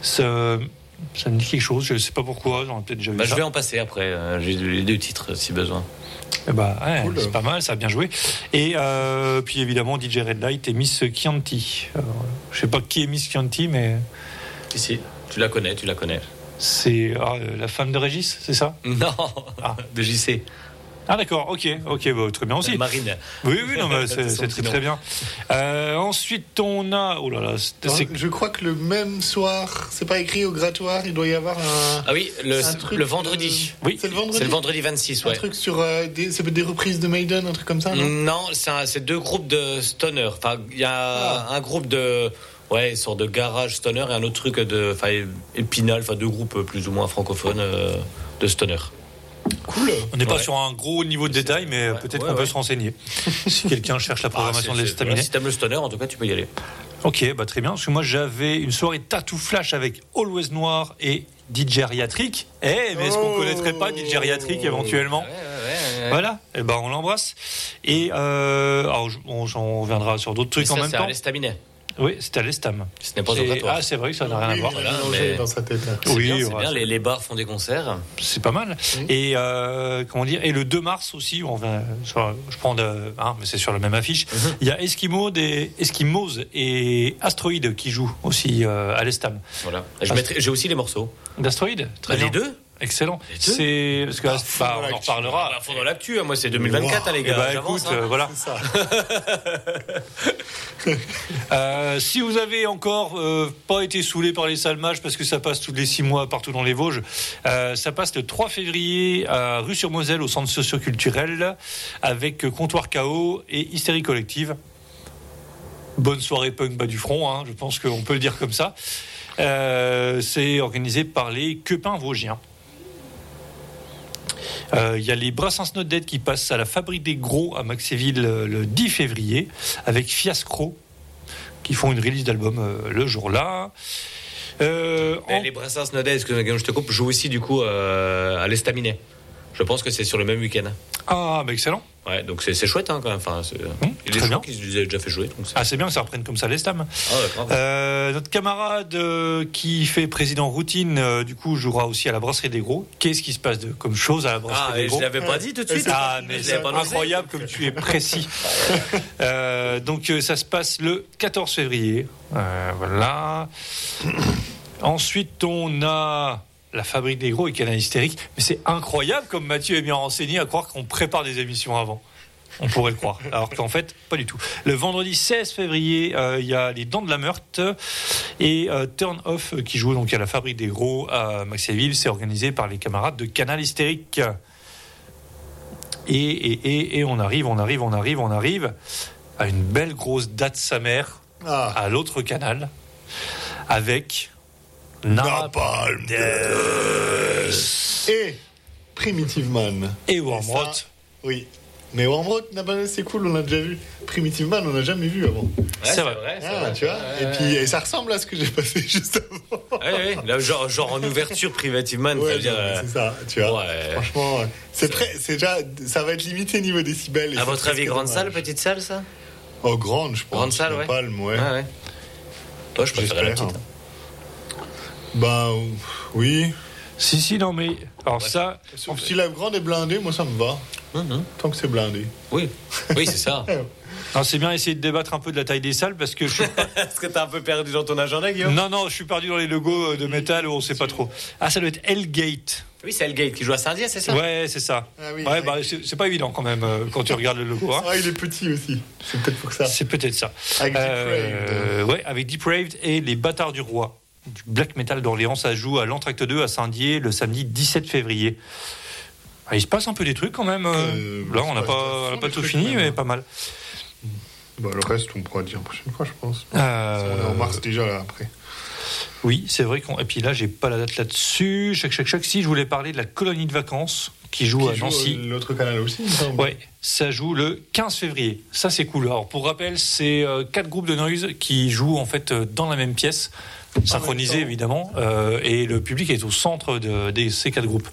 Ça, ça me dit quelque chose, je ne sais pas pourquoi, j'en ai peut-être déjà vu Bah, je ça. vais en passer après. euh, J'ai les deux titres si besoin. Bah, ouais, Cool. c'est pas mal, ça a bien joué. Et euh, puis évidemment DJ Red Light et Miss Chianti. Euh, je sais pas qui est Miss Chianti, mais Si, si. Tu la connais, tu la connais. c'est ah, euh, la femme de Régis, c'est ça? Non, Ah. de JC. Ah d'accord, ok, ok, bah, très bien aussi. Marine. Oui, oui, non, mais c'est très bien. Euh, ensuite, on a, oh là là, Je crois que le même soir, c'est pas écrit au grattoir, il doit y avoir un. Ah oui, le, un truc, le vendredi. euh, Oui. C'est le vendredi. C'est le vendredi 26, Un ouais. truc sur euh, des, c'est des reprises de Maiden, un truc comme ça, non? Non, c'est un- c'est deux groupes de stoner. Enfin, il y a Ah. un groupe de ouais, une sorte de garage stoner et un autre truc de enfin épinal, enfin deux groupes plus ou moins francophones euh, de stoner. Cool. on n'est pas Ouais. sur un gros niveau de détail, mais Ouais, peut-être ouais, qu'on peut se renseigner. si quelqu'un cherche la programmation Ah, de c'est- l'estaminet. voilà, si t'aimes le stoner, en tout cas, tu peux y aller. Ok, bah très bien. Parce que moi, j'avais une soirée tattoo flash avec Always Noir et DJ Riatric. Eh, mais est-ce qu'on Oh. connaîtrait pas DJ Riatric éventuellement Voilà, et ben on l'embrasse. Et euh, alors, on, on reviendra sur d'autres trucs ça, en même c'est temps. à l'estaminet. Oui, c'était à l'Estam. Ce n'est pas obligatoire. Ah, c'est vrai que ça n'a rien à voir. voilà, mais- dans sa tête. Oui, bien, ouais, Les, les bars font des concerts. C'est pas mal. Et euh, comment dire Et le 2 mars aussi, on va, sur- je prends de, hein, mais c'est sur la même affiche. Il y a Eskimo des Eskimos et Astroid qui jouent aussi euh, à l'Estam. Voilà. J'ai aussi les morceaux. D'Astroid, très Bah, bien. les deux Excellent. C'est parce que Ah, bah, on en reparlera. Ah, fond dans l'actu. hein. Moi, c'est 2024, hein, les gars. bah, écoute, hein. euh, voilà. Ça. Euh, si vous avez encore euh, pas été saoulé par les salmages parce que ça passe tous les six mois partout dans les Vosges, ça passe le 3 février à rue sur Moselle au centre socioculturel avec Comptoir KO et Hystérie Collective. Bonne soirée punk bas du front, hein, je pense qu'on peut le dire comme ça. C'est organisé par les Quepins Vosgiens. Euh, Il y a les Brassens Dead qui passent à la Fabrique des Gros à Maxéville euh, le 10 février avec Fiascro qui font une release d'album euh, le jour-là. Euh, Et en- les Brassens Nodez, que je te coupe, jouent aussi du coup à l'estaminet. Je pense que c'est sur le même week-end. Ah, bah excellent. Ouais, donc c'est chouette hein, quand même. Enfin, c'est- il gens bien. qui les ont déjà fait jouer. Donc Ah, c'est bien que ça reprenne comme ça les stammes. Ah ouais. Euh, notre camarade euh, qui fait président routine, euh, du coup, jouera aussi à la brasserie des gros. Qu'est-ce qui se passe de, comme chose à la brasserie Ah, des gros je l'avais pas dit tout de suite. Ah, mais c'est incroyable comme tu es précis. Euh, donc, euh, ça se passe le 14 février. Euh, voilà. Ensuite, on a la fabrique des gros et Canal Hystérique. Mais c'est incroyable comme Mathieu est bien renseigné à croire qu'on prépare des émissions avant. On pourrait le croire. Alors qu'en fait, pas du tout. Le vendredi 16 février, euh, il y a les Dents de la Meurthe et euh, Turn Off euh, qui joue donc à la Fabrique des Gros à Maxéville. C'est organisé par les camarades de Canal Hystérique. Et, et, et, et on arrive, on arrive, on arrive, on arrive à une belle grosse date sa mère Ah, à l'autre canal avec Napalm et Primitive Man. et Wormrot. Oui. Mais Wormrot, Napalm, c'est cool, on l'a déjà vu. Primitive Man, on n'a jamais vu avant. Ouais, c'est vrai. Ah, vrai. tu vois Ouais, Et puis, et ça ressemble à ce que j'ai passé juste avant. Ouais. Là, genre, genre en ouverture Primitive Man, ça Ouais, veut dire. euh, c'est ça, tu vois. ouais. Franchement, euh, c'est prêt, c'est déjà, ça va être limité niveau décibels. À votre avis, grande dommage. salle, petite salle, ça? Oh, grande, je pense. Grande salle, ouais. Napalm, ouais. Ah ouais. Toi, je préférais la petite. Bah, oui. Si, si, non, mais. Alors, ça. Sauf si la grande est blindée, moi ça me va. Mhm. Tant que c'est blindé. Oui, oui, c'est ça. alors, c'est bien essayer de débattre un peu de la taille des salles parce que je suis Est-ce que t'as un peu perdu dans ton agenda, Guillaume? Non, non, je suis perdu dans les logos de métal où on sait pas trop. Ah, ça doit être Hellgate. Oui, c'est Hellgate qui joue à Saint-Dié, c'est ça? Ouais, c'est ça. Ah oui, ouais, bah, c'est c'est pas évident quand même euh, quand tu regardes le logo. hein. Ah, il est petit aussi. C'est peut-être pour ça. C'est peut-être ça. Avec Depraved. Euh, ouais, avec Depraved et les Bâtards du Roi. Du black metal d'Orléans, ça joue à l'Entracte 2 à Saint-Dié le samedi 17 février. Ah, il se passe un peu des trucs quand même. euh. Euh, Là, il on n'a pas, à on tout fini, même. mais pas mal. Bah, le reste, on pourra dire la prochaine fois, je pense. Euh, On est en mars déjà là après. Oui, c'est vrai qu'on. Et puis là, j'ai pas la date là-dessus. Chaque, chaque, chaque. Si, je voulais parler de la colonie de vacances qui joue à Qui joue, Nancy. L'autre canal aussi. Ouais, ça joue le 15 février. Ça, c'est cool. Alors, pour rappel, c'est quatre groupes de noise qui jouent en fait dans la même pièce, synchronisés temps. évidemment, euh, et le public est au centre de, de ces quatre groupes.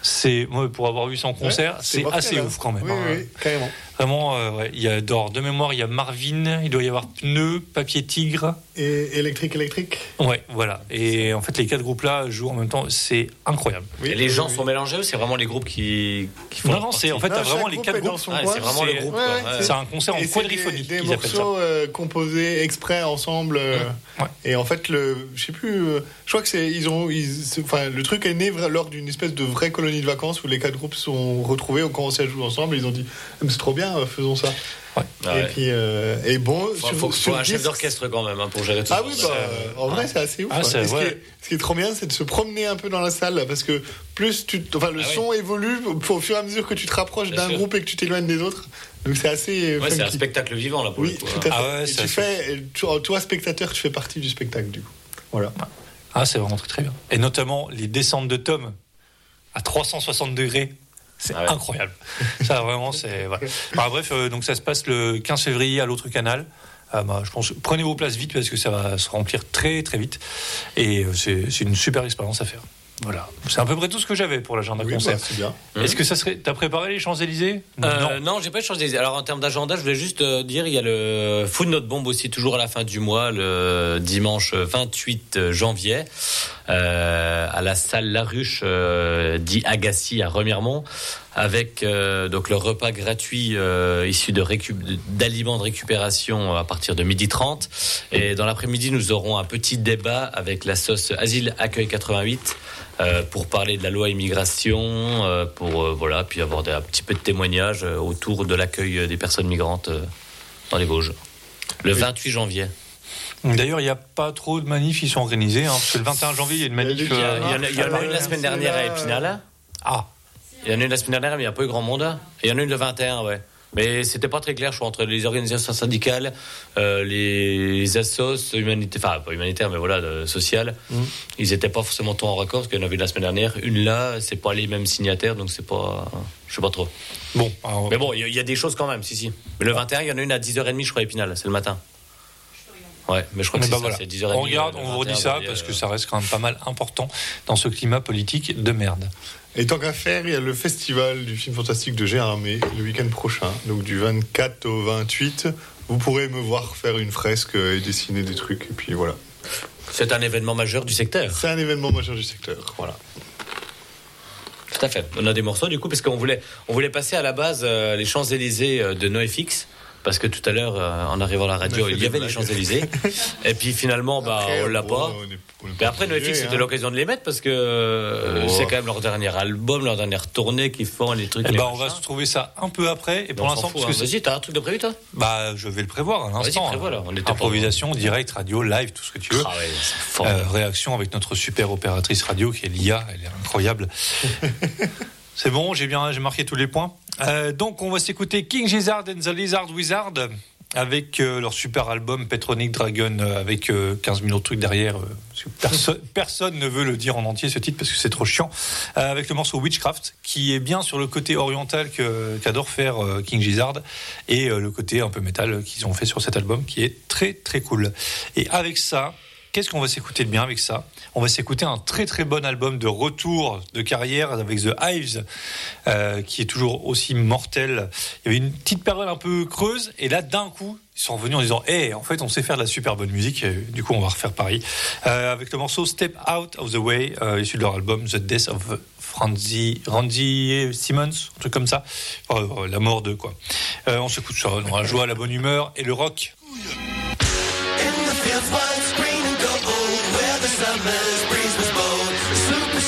C'est moi pour avoir vu ça en concert, Ouais, c'est assez hein. ouf quand même. Oui, hein. oui, carrément. Vraiment, euh, ouais. il y a d'or de mémoire, il y a Marvin, il doit y avoir Pneu, Papier Tigre. Et électrique, électrique Ouais, voilà. Et en fait, les quatre groupes-là jouent en même temps. C'est incroyable. Oui, Et les oui, gens oui. sont mélangés ou c'est vraiment les groupes qui, qui font Non, non, c'est en fait, Non, vraiment les quatre groupes. coin. c'est vraiment le groupe. ouais, ouais. C'est un concert en quadriphonie Des, des morceaux euh, composés exprès ensemble. euh, Ouais. Et en fait, le, je sais plus. euh, je crois que c'est ils ont, ils, enfin, le truc est né lors d'une espèce de vraie colonie de vacances où les quatre groupes sont retrouvés, ont commencé à jouer ensemble. Et ils ont dit, Ah, mais c'est trop bien, euh, faisons ça. Ah Et ouais. puis, euh, et bon, sur- faut, sur faut un chef d'orchestre quand même hein, pour gérer tout Ah ça. oui, bah, Euh, en vrai, c'est assez ouf. Ah, hein. Et ce, ouais. qui est, ce qui est trop bien, c'est de se promener un peu dans la salle, là, parce que plus tu, enfin, le Ah oui. son évolue au, fur et à mesure que tu te rapproches d'un groupe et que tu t'éloignes des autres. Donc c'est assez. Ouais, c'est un spectacle vivant là pour Oui, le coup. tout hein. à fait. Ah ouais, et tu assez fais, et toi, toi, spectateur, tu fais partie du spectacle, du coup. Voilà. Ah, c'est vraiment très, très bien. Et notamment les descentes de Tom à 360 degrés. C'est Ah ouais. incroyable. Ça, vraiment, c'est. voilà. Enfin, bref, euh, donc ça se passe le 15 février à l'autre canal. Ah, bah, je pense, prenez vos places vite parce que ça va se remplir très très vite. Et euh, c'est une super expérience à faire. Voilà. C'est à peu près tout ce que j'avais pour l'agenda Oui, concert. bah, c'est bien. Est-ce que ça serait. T'as préparé les Champs-Élysées? Euh, non, j'ai pas changé d'idée. Alors en termes d'agenda, je voulais juste euh, dire, il y a le Food Note Bomb aussi, toujours à la fin du mois, le dimanche 28 janvier, euh, à la salle La Ruche, euh, dit Agassi à Remiremont, avec euh, donc le repas gratuit euh, issu de récup- d'aliments de récupération à partir de midi 30. Et dans l'après-midi, nous aurons un petit débat avec la sauce Asile Accueil 88 euh, pour parler de la loi immigration, euh, pour euh, voilà, puis avoir des- un petit peu de témoignages euh, autour de l'accueil des personnes migrantes euh, dans les Vosges. Le 28 janvier. D'ailleurs, il n'y a pas trop de manifs qui sont organisés. Hein, parce que le 21 janvier, il y a une manif. Il y a Il y, a- euh, il y en a, il y en a une la semaine dernière à Épinal. Ah, Il y en a une la semaine dernière, mais il n'y a pas eu grand monde. Et il y en a une le 21, ouais. Mais c'était pas très clair, je crois, entre les organisations syndicales, euh, les assos humanitaires, enfin pas humanitaires, mais voilà, de- sociales. Ils étaient pas forcément tous en raccord, parce qu'il y en avait la semaine dernière. Une là, c'est pas les mêmes signataires, donc c'est pas. Je sais pas trop. bon. alors, Mais bon, il y, a- il y a des choses quand même, si, si. Mais le 21, il y en a une à 10h30, je crois, à Épinal, c'est le matin. Ouais, mais je crois que Mais c'est bah ça, voilà. 10h30. On regarde, on vous redit 21, ça parce euh, que ça reste quand même pas mal important dans ce climat politique de merde. Et tant qu'à faire, il y a le festival du film fantastique de Gérardmer le week-end prochain, donc du 24 au 28. Vous pourrez me voir faire une fresque et dessiner des trucs, et puis voilà. C'est un événement majeur du secteur. C'est un événement majeur du secteur, voilà. Tout à fait. On a des morceaux du coup parce qu'on voulait, on voulait passer à la base euh, les Champs Élysées euh, de NoFX. Parce que tout à l'heure, euh, en arrivant à la radio, il y avait les blagues. Champs Élysées. Et puis finalement, bah, Après, on l'a bon, pas. on est- on est Mais après, obligé, NoFX, c'était hein. l'occasion de les mettre parce que euh, Oh. c'est quand même leur dernier album, leur dernière tournée qu'ils font, les trucs. Eh les ben, on va se trouver ça un peu après. Et pour l'instant, parce que hein. Vas-y, t'as un truc de prévu, toi? Bah, je vais le prévoir à l'instant. On était pas- Improvisation, direct, radio, live, tout ce que tu veux. Ah ouais, c'est fort. Euh, réaction avec notre super opératrice radio qui est Lia, elle est incroyable. C'est bon, j'ai bien, j'ai marqué tous les points. Euh, donc on va s'écouter King Gizzard and the Lizard Wizard avec euh, leur super album Petronic Dragon euh, avec euh, 15 millions de trucs derrière. perso- personne ne veut le dire en entier ce titre parce que c'est trop chiant. Avec le morceau Witchcraft qui est bien sur le côté oriental qu'adore faire King Gizzard et le côté un peu métal qu'ils ont fait sur cet album qui est très très cool. Et avec ça, Qu'est-ce qu'on va s'écouter de bien avec ça? On va s'écouter un très très bon album de retour de carrière avec The Hives, euh, qui est toujours aussi mortel. Il y avait une petite période un peu creuse, et là d'un coup, ils sont revenus en disant "Eh, en fait, on sait faire de la super bonne musique." Du coup, on va refaire pareil Euh, avec le morceau "Step Out of the Way", euh, issu de leur album "The Death of Randy Simmons", un truc comme ça, Euh, la mort de quoi. On s'écoute ça dans la joie, la bonne humeur et le rock.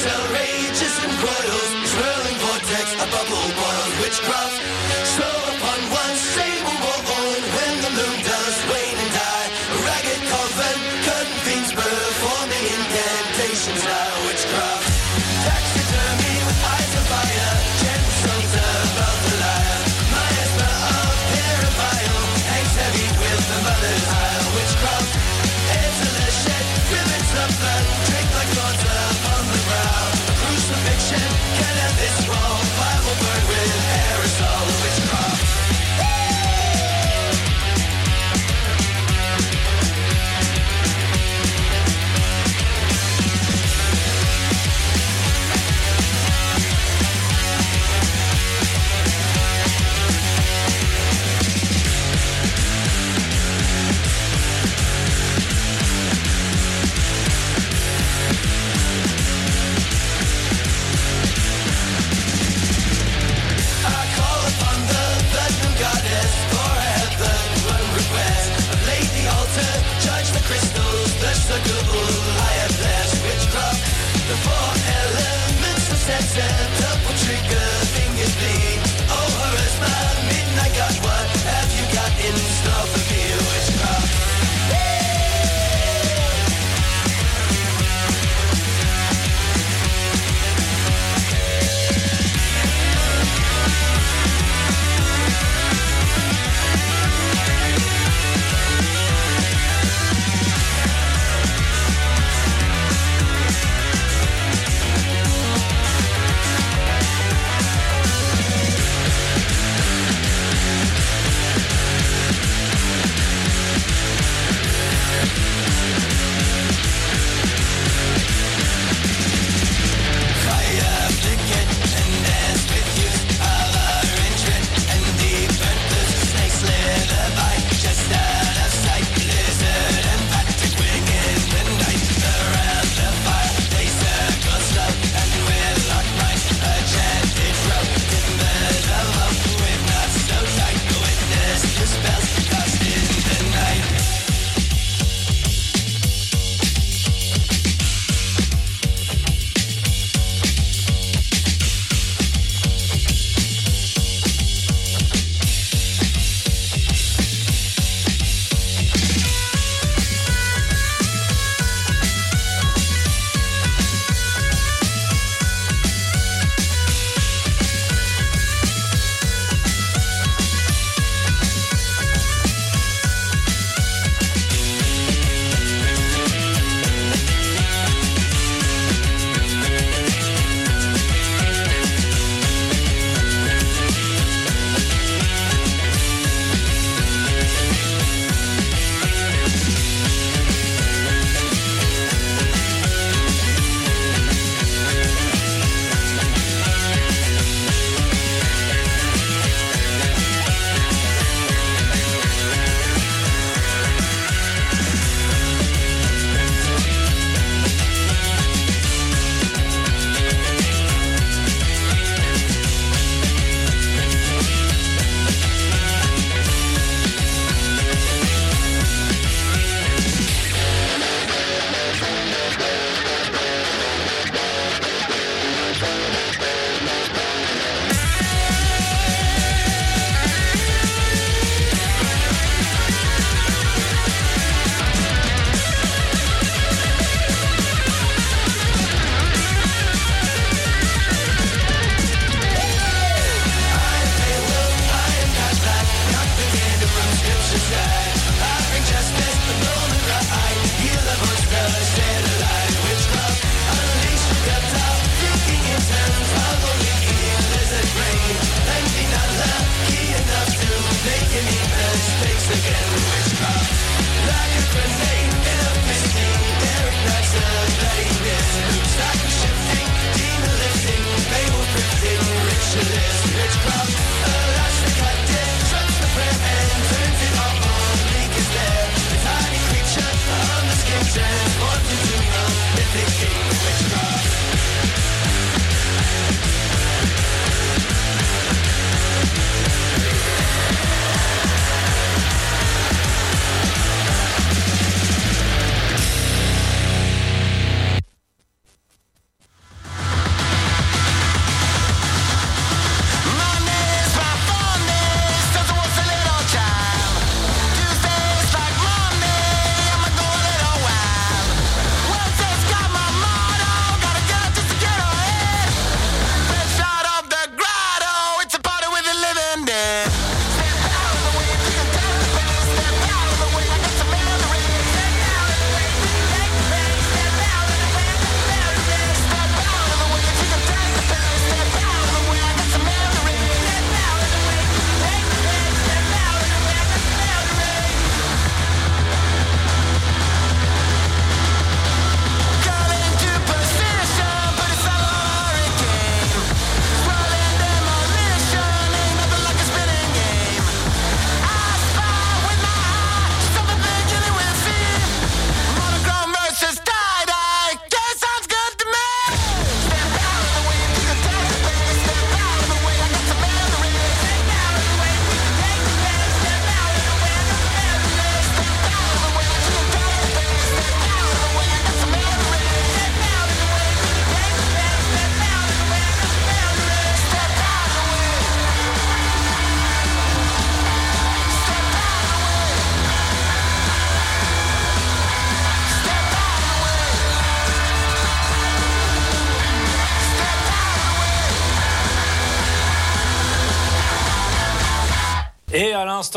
Witchcraft, it's a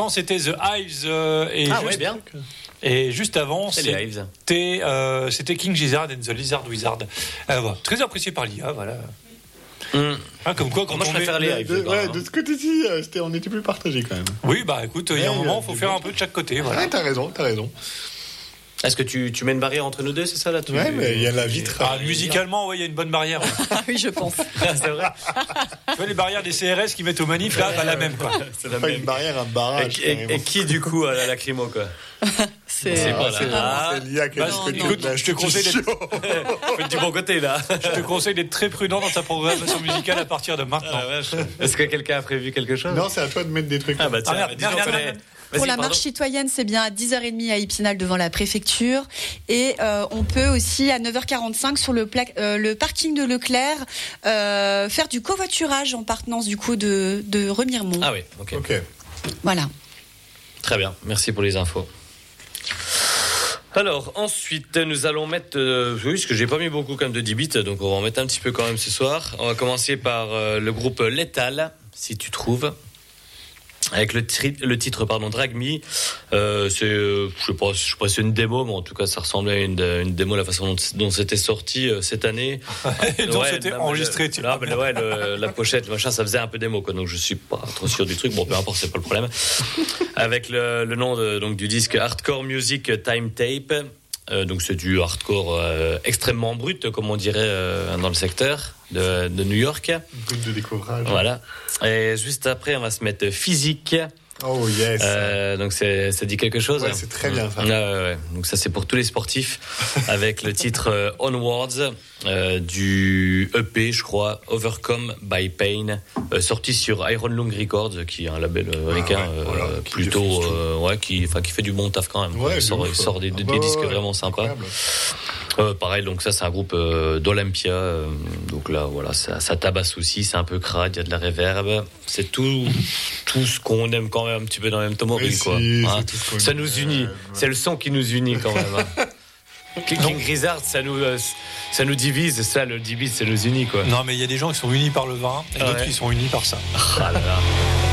l'instant, c'était The Hives. euh, et, Ah juste, ouais, bien. et juste avant, c'était euh, c'était King Gizzard and the Lizard Wizard. Euh, voilà. Très apprécié par l'IA, voilà. Hum. Hein, comme quoi, quand Moi, je on met- préfère les Hives. de, ouais, ce côté-ci, on était plus partagé quand même. Oui, bah écoute, il y a un moment, il faut faire un peu de chaque côté. Voilà. Ouais, t'as raison, t'as raison. Est-ce que tu, tu mets une barrière entre nous deux, c'est ça là tu- Ouais, mais il y a la vitre. Ah, musicalement, ouais, il y a une bonne barrière. Ah oui, je pense. c'est vrai. tu vois les barrières des CRS qui mettent aux manifs, là, bah, la même, quoi. C'est la Pas même. une barrière, un barrage. et- qui du coup a la lacrymo quoi C'est C'est Ah, pas là. c'est Ah. Bah, je te conseille d'être- du bon côté là. Je te conseille d'être très prudent dans ta programmation musicale à partir de maintenant. Est-ce que quelqu'un a prévu quelque chose Non, c'est à toi de mettre des trucs. Ah bah tiens, Pour la pardon. marche citoyenne, c'est bien à 10h30 à Épinal devant la préfecture. Et euh, on peut aussi à 9h45 sur le, pla- euh, le parking de Leclerc euh, faire du covoiturage en partenance du coup de, de Remiremont. Ah oui, ok. Ok. Voilà. Très bien, merci pour les infos. Alors ensuite nous allons mettre euh, oui parce que j'ai pas mis beaucoup comme de 10 bits donc on va en mettre un petit peu quand même ce soir. On va commencer par euh, le groupe Lethal si tu trouves avec le, tri- le titre pardon Drag Me. Euh, c'est euh, je sais pas je sais pas si c'est une démo mais en tout cas ça ressemblait à une, une démo la façon dont, dont c'était sorti euh, cette année. Ouais, c'était mais enregistré, tu non, vois. mais ouais, le- la pochette, machin, ça faisait un peu démo, quoi. Donc je suis pas trop sûr du truc. Bon, peu importe, c'est pas le problème. Avec le, le nom de, donc du disque Hardcore Music Time Tape. Euh, donc c'est du hardcore euh, extrêmement brut, comme on dirait euh, dans le secteur de, de New York. De découvrage. Voilà. Et juste après, on va se mettre physique. Oh yes. Euh, donc ça dit quelque chose. Ouais, c'est très bien, ça. Ouais. Donc ça c'est pour tous les sportifs avec le titre euh, Onwards euh, du EP, je crois, Overcome by Pain, sorti sur Iron Lung Records, qui est un label américain Ah ouais, voilà, qui plutôt, ouais, qui, fait du bon taf quand même. Il sort, ouf, il sort des, Ah bah disques vraiment sympas. incroyable. Euh, pareil, donc ça c'est un groupe euh, d'Olympia. euh, donc là, voilà, ça, ça tabasse aussi, c'est un peu crade, il y a de la reverb. C'est tout, tout ce qu'on aime quand même un petit peu dans même Tomori, Mais quoi. si, Hein. c'est tout ce qu'on ça aime, nous unit. ouais. C'est le son qui nous unit quand même. hein. King Grizzard, ça nous, euh, ça nous divise. Ça, le divise, ça nous unit, quoi. Non, mais il y a des gens qui sont unis par le vin et d'autres Ouais. qui sont unis par ça. Ah là là.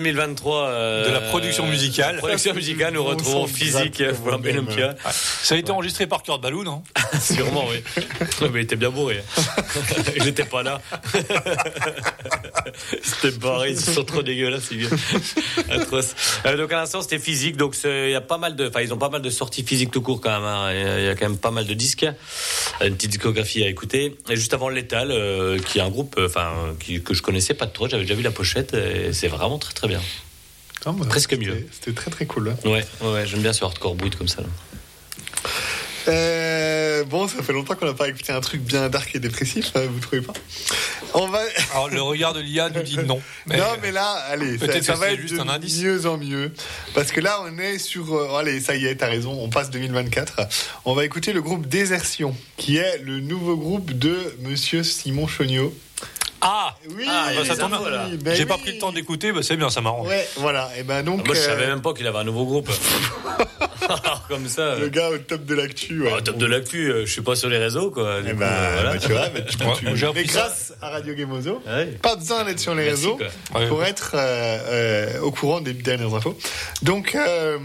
2023 euh, De la production musicale. production musicale, nous retrouvons Physique pour. Olympia. Ça a été enregistré par Kurt Ballou, non Sûrement, oui. Mais il était bien bourré. Il n'était pas là. c'était barré, ils sont trop dégueulasses. Atroce. Euh, donc à l'instant, c'était physique. Donc il y a pas mal de, enfin ils ont pas mal de sorties physiques tout court quand même. hein. Il y a- il y a quand même pas mal de disques, une petite discographie à écouter. Et juste avant Lethal, euh, qui est un groupe, euh, enfin que je connaissais pas trop. J'avais déjà vu la pochette. et C'est vraiment très très bien. Ah, bah, Presque mieux. C'était très très cool. hein. Ouais, ouais, ouais, j'aime bien ce hardcore brut comme ça. là. Euh, bon, ça fait longtemps qu'on n'a pas écouté un truc bien dark et dépressif, hein, vous trouvez pas? On va. Alors, le regard de l'IA nous dit non. Mais- non, mais là, allez, ça, ça va être juste de un indice. mieux en mieux. Parce que là, on est sur. euh, allez, ça y est, t'as raison, on passe 2024. On va écouter le groupe Désertion, qui est le nouveau groupe de Monsieur Simon Chognon. Ah Oui, Ah, bah, ça tombe là. ben J'ai pas pris le temps d'écouter, bah, c'est bien, ça m'arrange. Ouais, voilà. Et ben donc. Moi, je euh, savais même pas qu'il avait un nouveau groupe. Alors, comme ça. Le euh, gars au top de l'actu. ouais. ah, top de l'actu, euh, je suis pas sur les réseaux, quoi. Eh coup, ben, euh, voilà. bah, tu vois, bah, tu- tu- mais ça. grâce à Radio Gameozo, Ouais. pas besoin d'être sur les Merci, réseaux quoi. Ouais. pour être euh, euh, au courant des dernières infos. Donc, euh,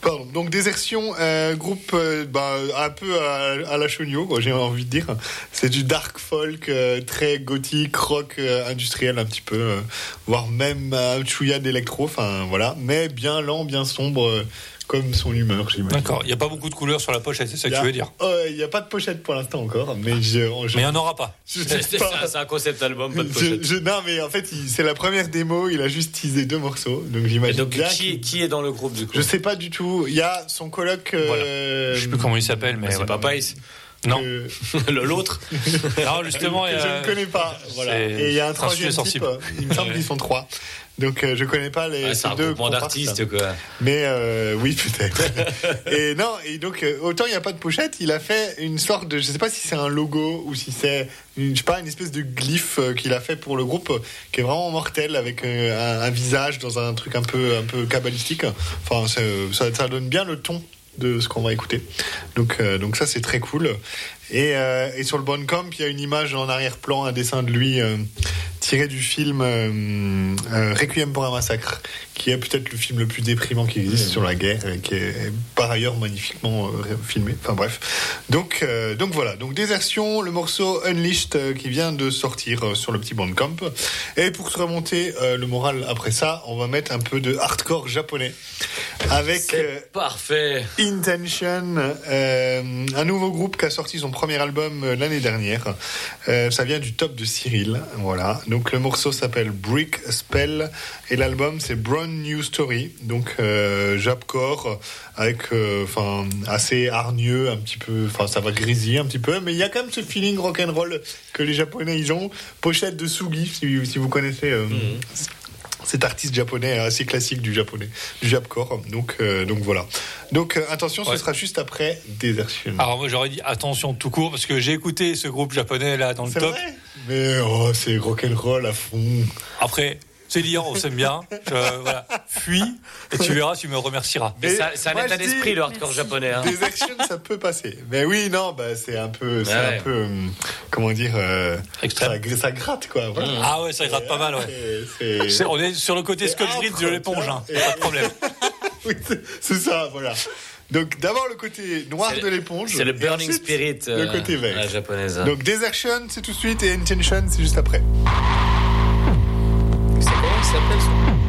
pardon. Donc, Désertion, euh, groupe euh, bah, un peu à, à la Chogno, j'ai envie de dire. C'est du dark folk, euh, très gothique, rock euh, industriel un petit peu, euh, voire même un chouïa d'électro, enfin voilà, mais bien lent, bien sombre, comme son humeur, j'imagine. D'accord, il n'y a pas beaucoup de couleurs sur la pochette, c'est ça que tu veux dire. Il n'y a pas de pochette pour l'instant encore, mais je, je- Mais il n'y en aura pas. je C'est sais c'est pas. un, c'est un concept album, pas de Je- pochette. je- non, mais en fait, c'est la première démo. Il a juste teasé deux morceaux. Donc j'imagine donc, bien. qui, qui est dans le groupe, du coup? Je sais pas du tout. Il y a son coloc. euh, Je sais plus comment il s'appelle, mais. C'est ouais. pas. Non, que- L'autre. non justement, que je ne connais pas. Voilà. Et il y a un troisième type. Il me semble qu'ils sont trois. Donc euh, je connais pas les ces c'est un deux d'artistes, quoi. Mais euh, oui, peut-être. et non, et donc euh, autant il n'y a pas de pochette, il a fait une sorte de, je sais pas si c'est un logo ou si c'est, une, je sais pas, une espèce de glyphe euh, qu'il a fait pour le groupe, qui est vraiment mortel avec un, un visage dans un truc un peu, un peu kabbalistique. Enfin, ça donne bien le ton de ce qu'on va écouter. Donc, euh, donc ça c'est très cool. Et, euh, et sur le Bandcamp, il y a une image en arrière-plan, un dessin de lui euh, tiré du film Requiem pour un massacre, qui est peut-être le film le plus déprimant qui existe sur la guerre et qui est par ailleurs magnifiquement filmé. Enfin bref. Donc, donc voilà. Donc Désertion, le morceau Unleashed qui vient de sortir sur le petit Bandcamp. Et pour se remonter le moral après ça, on va mettre un peu de hardcore japonais avec. euh, parfait. Intention, euh, un nouveau groupe qui a sorti son premier album euh, l'année dernière. Euh, ça vient du top de Cyril, voilà. Donc le morceau s'appelle Brick Spell et l'album c'est Brown New Story, donc Japcore avec, enfin, assez hargneux, un petit peu, enfin ça va grésiller un petit peu, mais il y a quand même ce feeling rock and roll que les Japonais ils ont. Pochette de Sugi, si, si vous connaissez. euh, cet artiste japonais assez classique du japonais, du japcore. Donc, euh, donc voilà. Donc euh, attention, ce Ouais. sera juste après Desertion. Alors moi j'aurais dit attention tout court parce que j'ai écouté ce groupe japonais là dans le top. vrai? Mais oh, c'est rock'n'roll à fond. Après, c'est liant, on s'aime bien. Je- voilà. Fuis et tu verras, tu me remercieras. Mais Et ça- c'est un état d'esprit, le hardcore japonais. Hein. Desertion, ça peut passer. Mais oui, non, bah c'est un peu, c'est Ouais. un peu, hum, comment dire, euh, Extrême. ça, gr- ça gratte quoi. voilà. Ah ouais, ça gratte pas mal, ouais. C'est- c'est- C'est- On est sur le côté Scotch Grid de l'éponge, hein. vois. pas de problème. Oui, c'est- ça, voilà. Donc d'abord le côté noir C'est de l'éponge. C'est le et burning ensuite, spirit. Le euh, côté vert. la japonaise. Donc Desertion, c'est tout de suite, et Intention, c'est juste après. C'est comment ça s'appelle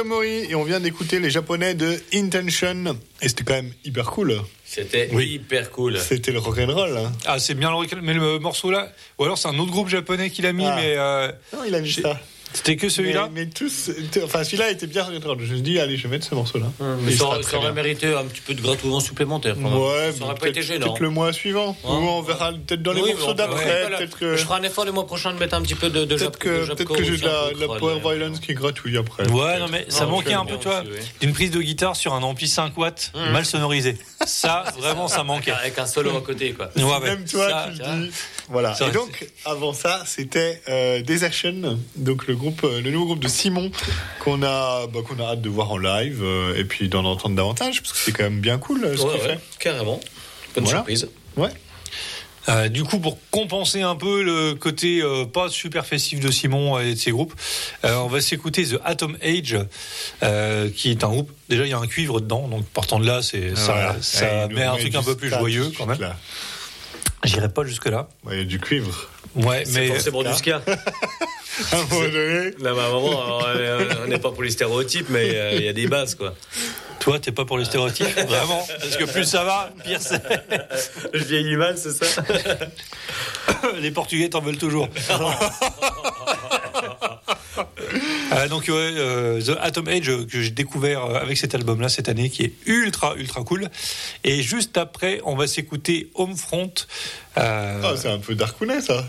et on vient d'écouter les japonais de Intention et c'était quand même hyper cool. C'était Oui. hyper cool. C'était le rock and roll. Hein. Ah, c'est bien le recul- mais le morceau là, ou alors c'est un autre groupe japonais qui l'a mis, Ah. mais euh, Non, il a mis ça. C'était que celui-là. Mais, mais tous, enfin celui-là était bien roll. Je me suis dit allez, je vais mettre ce morceau-là. Mais ça, ça aurait mérité un petit peu de gratouillement supplémentaire. quand même. Ouais, ça aurait mais pas été peut-être- gênant. Peut-être le mois suivant. Ouais. Ou on verra peut-être dans les Oui, morceaux d'après. ouais, voilà. Peut-être que, Je ferai un effort le mois prochain de mettre un petit peu de, de peut-être que, j'ai de la, power mais- violence qui est gratuite après. Ouais, non, mais ça manquait un peu, oui. d'une prise de guitare sur un ampli 5 watts mal sonorisé. Ça, vraiment, ça manquait. Avec un solo à côté, quoi. Même toi, tu le dis. Voilà. Et donc, avant ça, c'était euh, Desertion, donc le groupe, euh, le nouveau groupe de Simon qu'on a, bah, qu'on a hâte de voir en live euh, et puis d'en entendre davantage parce que c'est quand même bien cool euh, ce Ouais, qu'il ouais, fait. carrément. Bonne Voilà. surprise. Ouais. Euh, du coup, pour compenser un peu le côté euh, pas super festif de Simon et de ses groupes, euh, on va s'écouter The Atom Age, euh, qui est un groupe. Déjà, il y a un cuivre dedans, donc partant de là, c'est ça, Voilà. ça met un met truc un peu plus joyeux quand même. là. J'irai pas jusque là. Ouais, Il y a du cuivre. Ouais, C'est mais forcément du ska. À un moment donné. Là, bah, à un moment, alors, on n'est pas pour les stéréotypes, mais euh, il y a des bases, quoi. toi, t'es pas pour les stéréotypes, vraiment, parce que plus ça va, pire c'est. Je vieillis mal, c'est ça Les Portugais t'en veulent toujours. Euh, donc ouais, euh, The Atom Age euh, que j'ai découvert euh, avec cet album-là cette année, qui est ultra ultra cool. Et juste après, on va s'écouter Homefront. Euh, Ah, c'est un peu Darkounet, ça.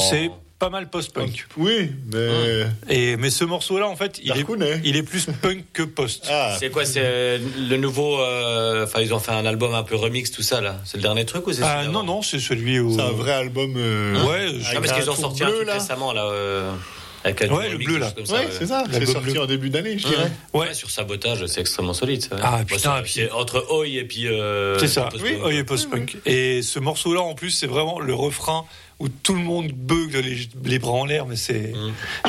C'est pas mal post-punk. Oui, mais. Et mais ce morceau-là, en fait, il est, il est plus punk que post. Ah, C'est quoi, c'est le nouveau. euh, Enfin, ils ont fait un album un peu remix, tout ça, là. C'est le dernier truc ou c'est Ah, non non, c'est celui où. c'est un vrai album. euh, Ouais, avec parce qu'ils ont sorti un truc là. récemment, là. euh, avec Ouais, le bleu, là. chose comme ça, Ouais, c'est ça. C'est sorti bleu. en début d'année, je dirais. Ouais. Ouais, sur sabotage, c'est extrêmement solide. Ça. Ah, putain, c'est- puis- c'est entre Oi et puis. euh, C'est ça, post-punk. oui, il est post-punk. Et ce morceau-là, en plus, c'est vraiment le refrain où tout le monde bug les, les bras en l'air, mais c'est.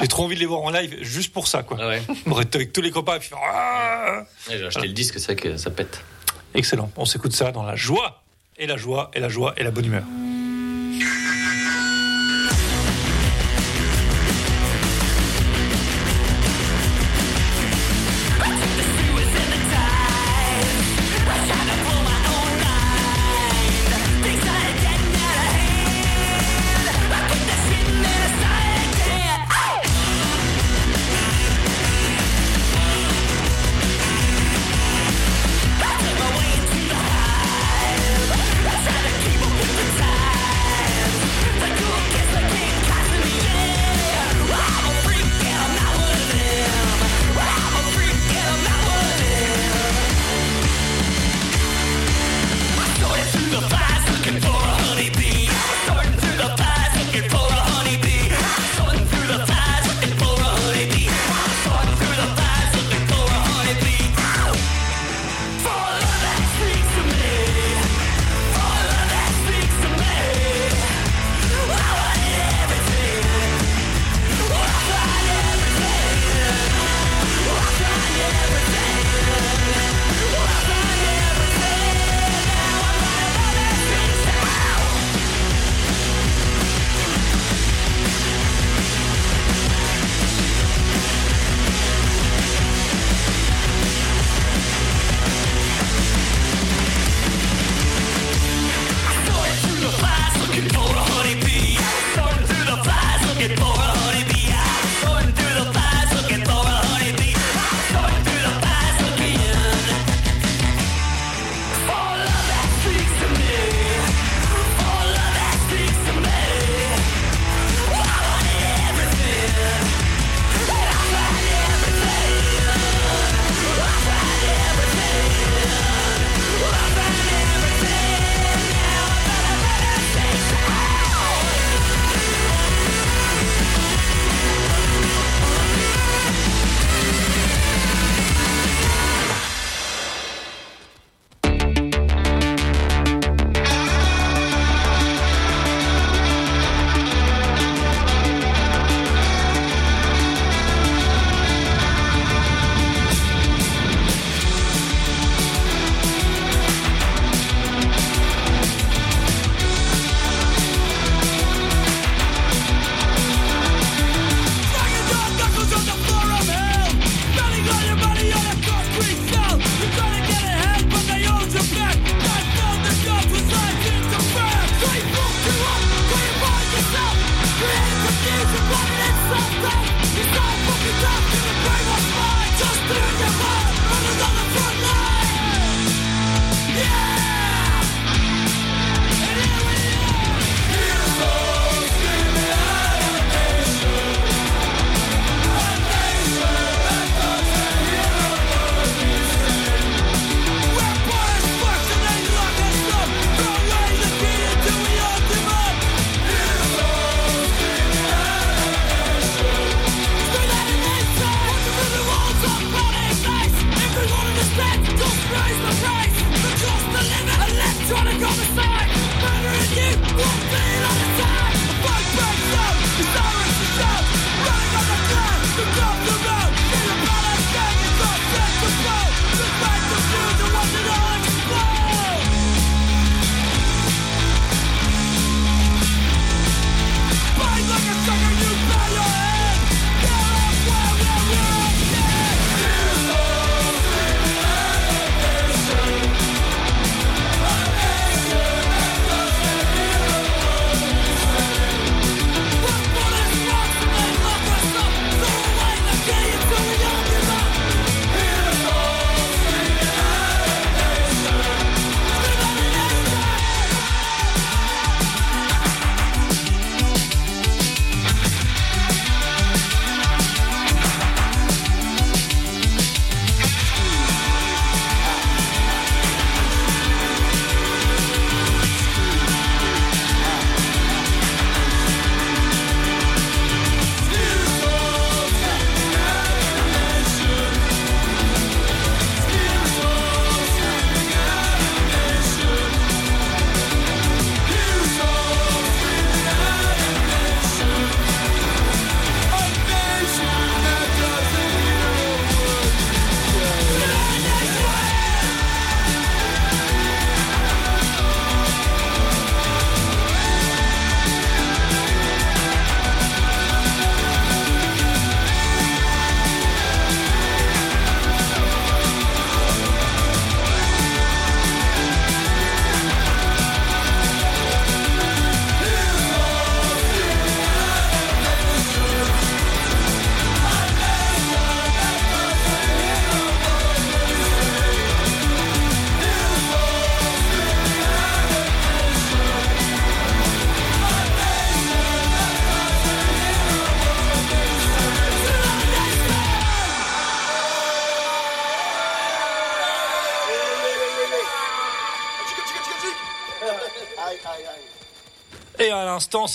J'ai trop envie de les voir en live juste pour ça, quoi. Ah ouais. Avec tous les copains et puis faire, Ah Ouais, J'ai acheté le disque, c'est vrai que ça pète. Excellent. On s'écoute ça dans la joie, et la joie, et la joie, et la bonne humeur.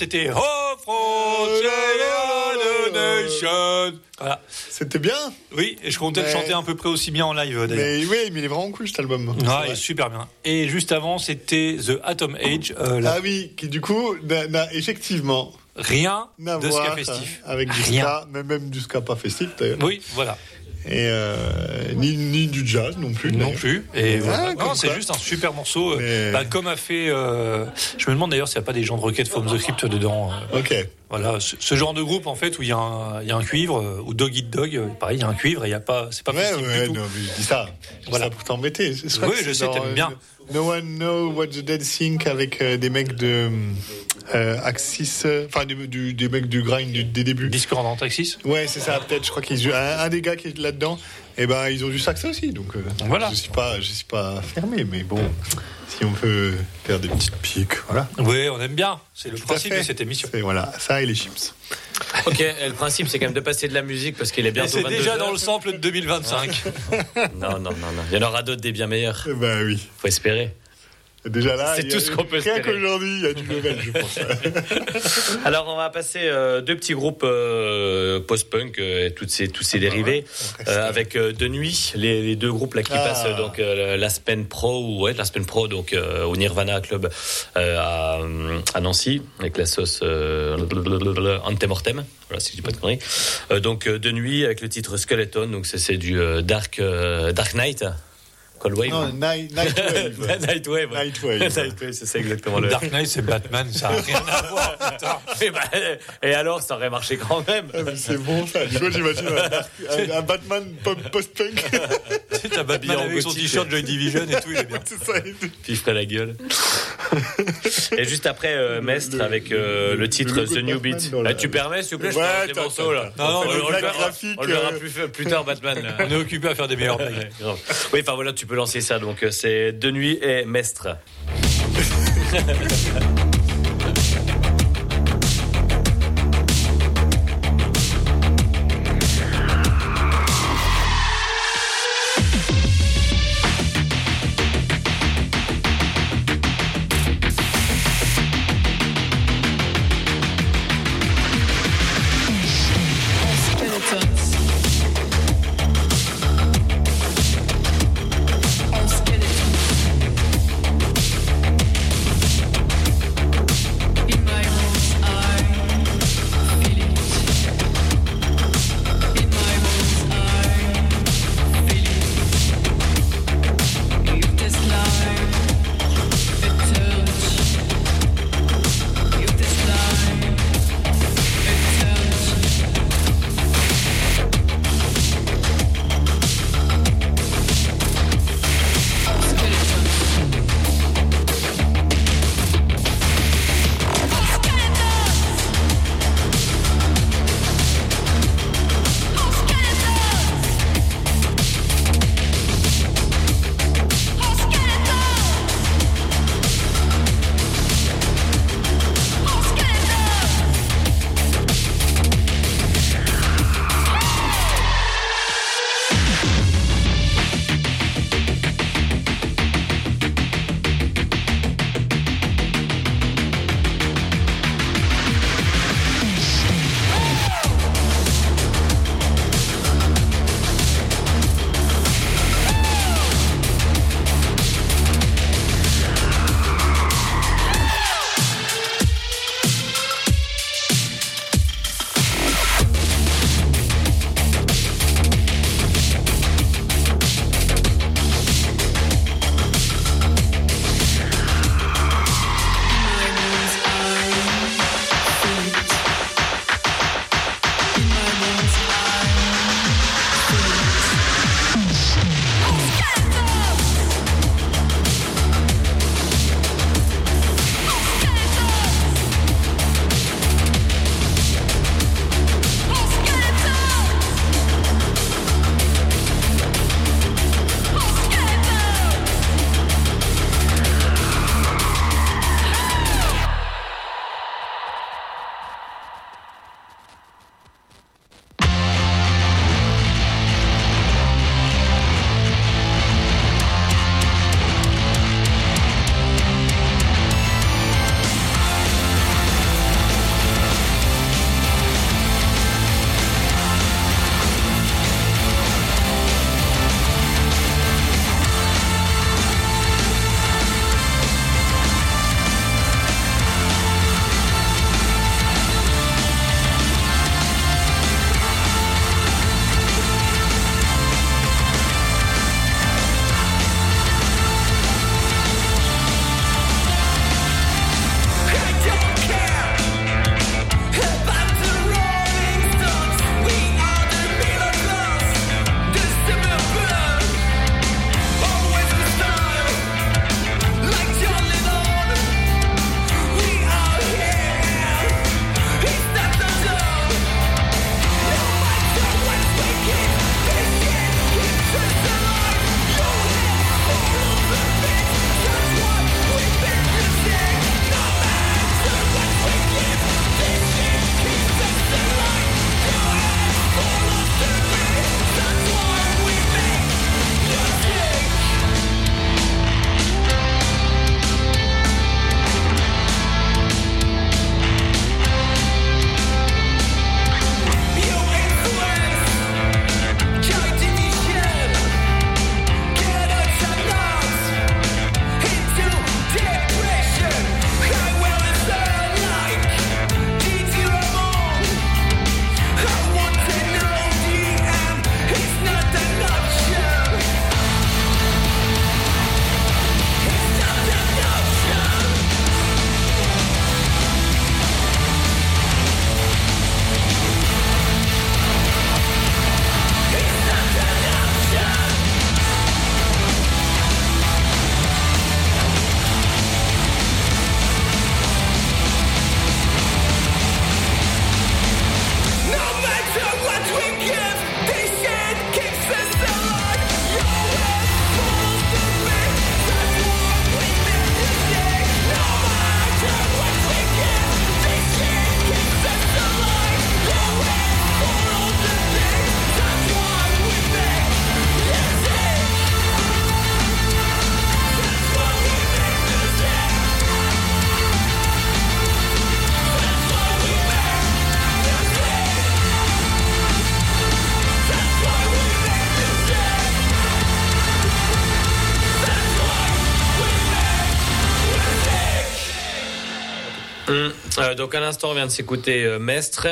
C'était Oh, Frontier Nation. Voilà. C'était bien. Oui, et je comptais le chanter à peu près aussi bien en live d'ailleurs. Mais oui, mais il est vraiment cool cet album. Ah, il est super bien. Et juste avant, c'était The Atom Age. euh, la- Ah oui, qui du coup n'a effectivement Rien de ska festif. avec du Rien. ska, mais même du ska pas festif d'ailleurs. Oui, voilà. Et euh, ni, ni du jazz non plus. Non plus. Et Ah, voilà. Non, c'est juste un super morceau. euh, Mais- bah, comme a fait. euh, je me demande d'ailleurs s'il n'y a pas des gens de Rocket from the Crypt dedans. Ok. Voilà, ce, ce genre de groupe en fait où il y, a un- il y a un cuivre, ou Dog Eat Dog, pareil, il y a un cuivre et il y a pas, c'est pas Ouais, festif ouais, du tout. non, mais je dis ça. Voilà. ça pour t'embêter. Oui, je sais, t'aimes bien. No one know what the dead think avec euh, des mecs de euh, Axis, euh, enfin des, du- des mecs du grind du- des débuts. Discord en Taxis. Ouais, c'est ça. Peut-être. Je crois qu'ils un, un des gars qui est là-dedans. Et ben, ils ont du sax aussi. Donc euh, Voilà. Je suis pas, je suis pas fermé, mais bon, si on peut faire des petites piques, voilà. Oui, on aime bien. C'est le Tout principe de cette émission. C'est- Voilà, ça et les chips. Ok, et le principe c'est quand même de passer de la musique parce qu'il est Et bientôt c'est 22 déjà heures. dans le sample de 2025. Non, non, non, non. Il y en aura d'autres des bien meilleurs. Eh Ben oui. Faut espérer. Déjà là, C'est tout ce qu'on peut Rien espérer. qu'aujourd'hui, il y a du level, je pense. Alors on va passer euh, deux petits groupes euh, post-punk euh, et toutes ces, tous ces dérivés reste, euh, avec De Nuit, les, les deux groupes là qui Ah. passent donc euh, l'Aspen Pro ou ouais, l'Aspen Pro donc au Nirvana Club à, à Nancy avec la sauce Antemortem. Voilà si je dis pas de conneries. Donc De Nuit avec le titre Skeleton donc c'est c'est du dark Dark Knight. Cold Wave. non, Night, Nightwave. Nightwave. Nightwave. Nightwave, c'est ça exactement le. Dark Knight, c'est Batman, ça n'a rien à voir. Et, bah, et alors, ça aurait marché quand même. Ah, C'est bon ça. J'imagine un, un Batman post-punk. Tu sais, t'as Batman avec son gothique. t-shirt Joy Division et tout, il est bien. C'est ça. Puis il ferait la gueule. Et juste après, euh, Mestre le- avec euh, le, le- titre le The New Batman Beat. dans la- Ah, tu permets, s'il vous plaît, je Ouais, des attends, morceaux là. Non, non, on, le verra, graphique, on le verra euh, plus, plus tard, Batman. là. On est occupé à faire des blagues. Grave. Oui, enfin voilà, tu peux lancer ça. Donc euh, c'est De Nuit et Mestre. euh, donc à l'instant, on vient de s'écouter euh, Mestre.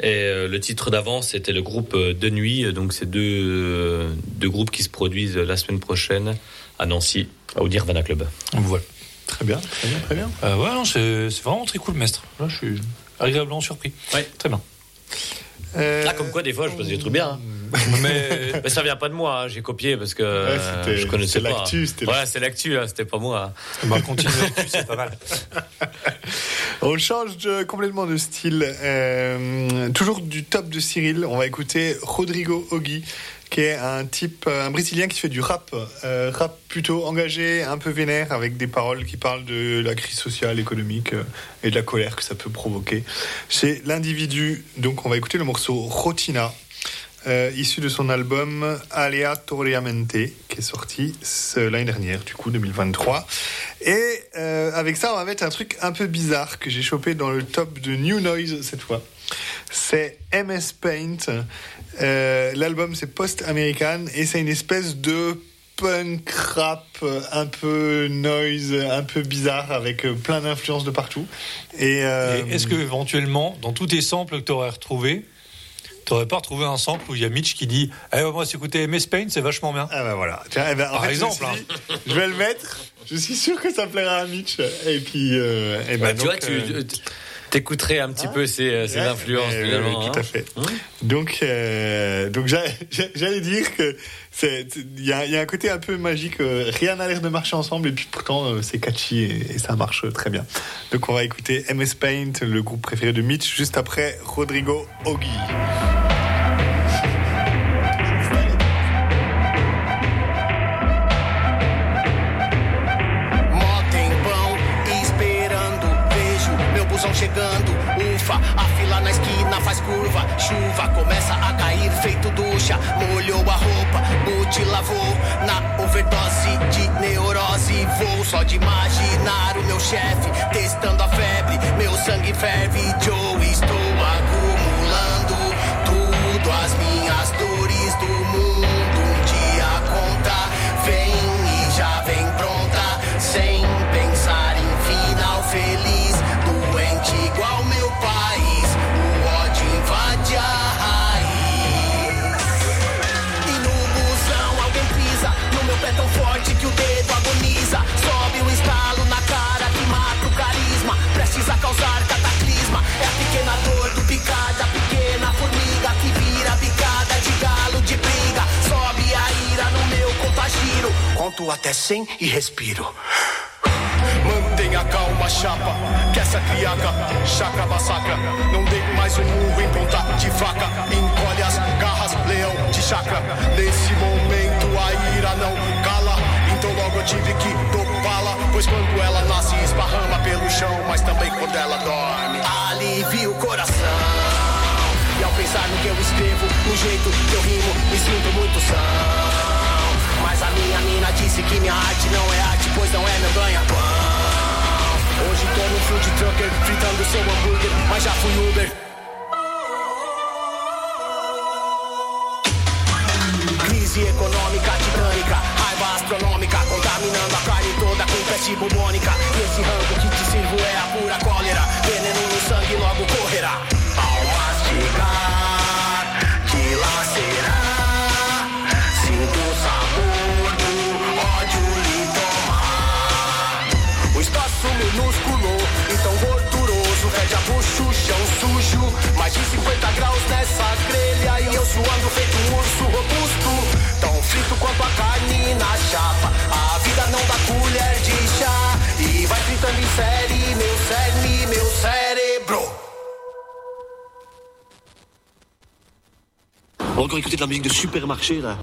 Et euh, le titre d'avant, c'était le groupe euh, De Nuit. Donc c'est deux, euh, deux groupes qui se produisent la semaine prochaine à Nancy, au Nirvana Club. Voilà. Très bien, très bien, très bien. Euh, ouais, non, c'est c'est vraiment très cool, Mestre. Là, je suis agréablement surpris. Ouais. Très bien. Euh, Ah, comme quoi, des fois, je pose des trucs bien. hein. Mais Mais ça vient pas de moi, hein, j'ai copié parce que Ouais, je connaissais pas. l'actu, c'était Ouais, c'est l'actu, là, c'était pas moi. on va continuer c'est pas mal. On change de- complètement de style. Euh, toujours du top de Cyril, on va écouter Rodrigo Ogui, qui est un type, euh, un Brésilien qui fait du rap, euh, rap plutôt engagé, un peu vénère, avec des paroles qui parlent de la crise sociale, économique euh, et de la colère que ça peut provoquer chez l'individu. Donc on va écouter le morceau Rotina. issu de son album Aleatoriamente, qui est sorti l'année dernière, du coup 2023. Et avec ça, on va mettre un truc un peu bizarre que j'ai chopé dans le top de New Noise cette fois. C'est MS Paint. Euh, L'album c'est Post American et c'est une espèce de punk rap euh, un peu noise, un peu bizarre avec euh, plein d'influences de partout. Et, euh, Et est-ce que éventuellement, dans tous tes samples que tu aurais retrouvés, tu n'aurais pas retrouvé un sample où il y a Mitch qui dit Eh, moi, c'est écouter MS Paint, c'est vachement bien Ah bah voilà. Tiens, eh ben, en Par fait, exemple, dit, je vais le mettre. Je suis sûr que ça plaira à Mitch. Et puis, euh, eh ben, Ouais, tu vois, tu euh, tu- t'écouterais un petit Ah, peu ces, euh, ces ouais, influences, mais, finalement. oui, hein. tout à fait. Hein Donc, euh, donc j'a- j'a- j'allais dire que il y a, il y a un côté un peu magique. euh, rien n'a l'air de marcher ensemble et puis pourtant euh, c'est catchy et, et ça marche très bien. Donc on va écouter MS Paint, le groupe préféré de Mitch, juste après Rodrigo Ogui. Feito ducha. Molhou a roupa, boot lavou. Na overdose de neurose, vou só de imaginar o meu chefe testando a febre. Meu sangue ferve, Joe, cataclisma. É a pequena dor do picada, pequena formiga que vira bicada de galo de briga. Sobe a ira no meu contagiro. Conto até 100 e respiro. Mantenha calma, chapa, que essa criaca, chaca massacra. Não dê mais um murro em ponta de faca. Encolhe as garras, leão de chacra. Nesse momento a ira não logo eu tive que dopá-la. Pois quando ela nasce, esparrama pelo chão. Mas também quando ela dorme, alivia o coração. E ao pensar no que eu escrevo, no jeito que eu rimo, me sinto muito são. Mas a minha mina disse que minha arte não é arte, pois não é meu ganha-pão. Hoje tô no food trucker, fritando seu hambúrguer, mas já fui Uber. Crise econômica titânica, raiva astronômica, contaminando a carne toda com peste bubônica. E esse rango que te sirvo é a pura cólera, veneno no sangue logo correrá. Ao mastigar, dilacerar, sinto o sabor do ódio lhe tomar. O espaço minúsculo e tão gorduroso Fede a bucho, chão sujo Mais de 50 graus nessa grelha E eu suando feito um urso robusto frito quanto a carne na chapa. A vida não dá colher de chá. E vai fritando em série Meu cerne, meu cérebro. Encore écouter de la musique de supermarché là.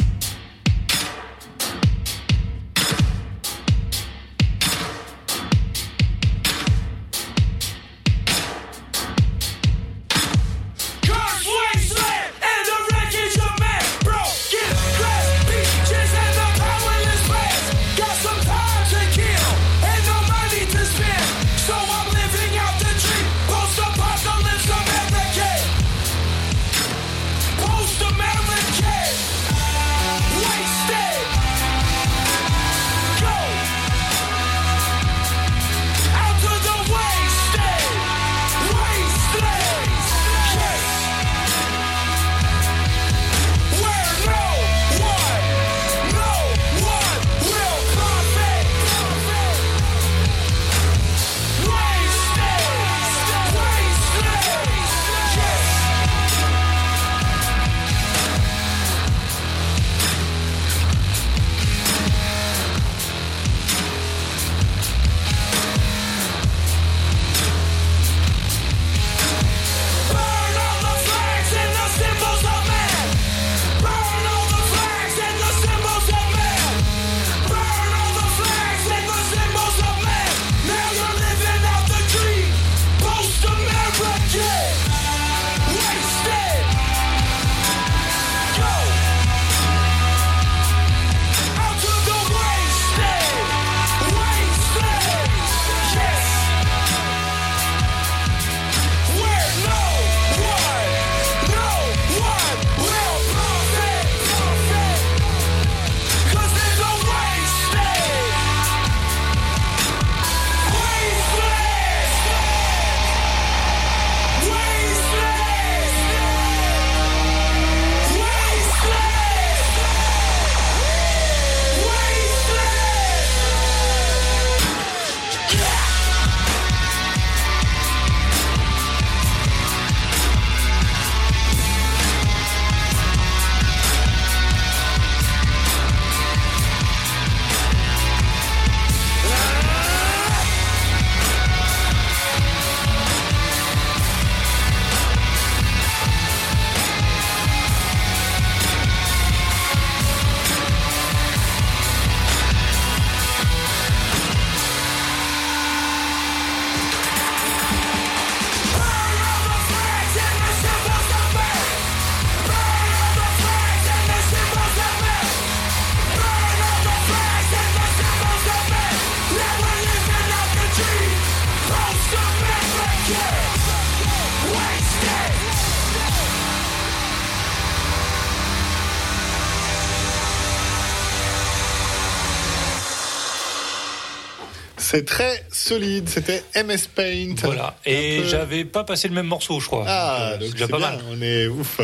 C'est très solide. C'était MS Paint. Voilà. Et peu- j'avais pas passé le même morceau, je crois. Ah, Donc, donc c'est pas bien, mal. on est ouf.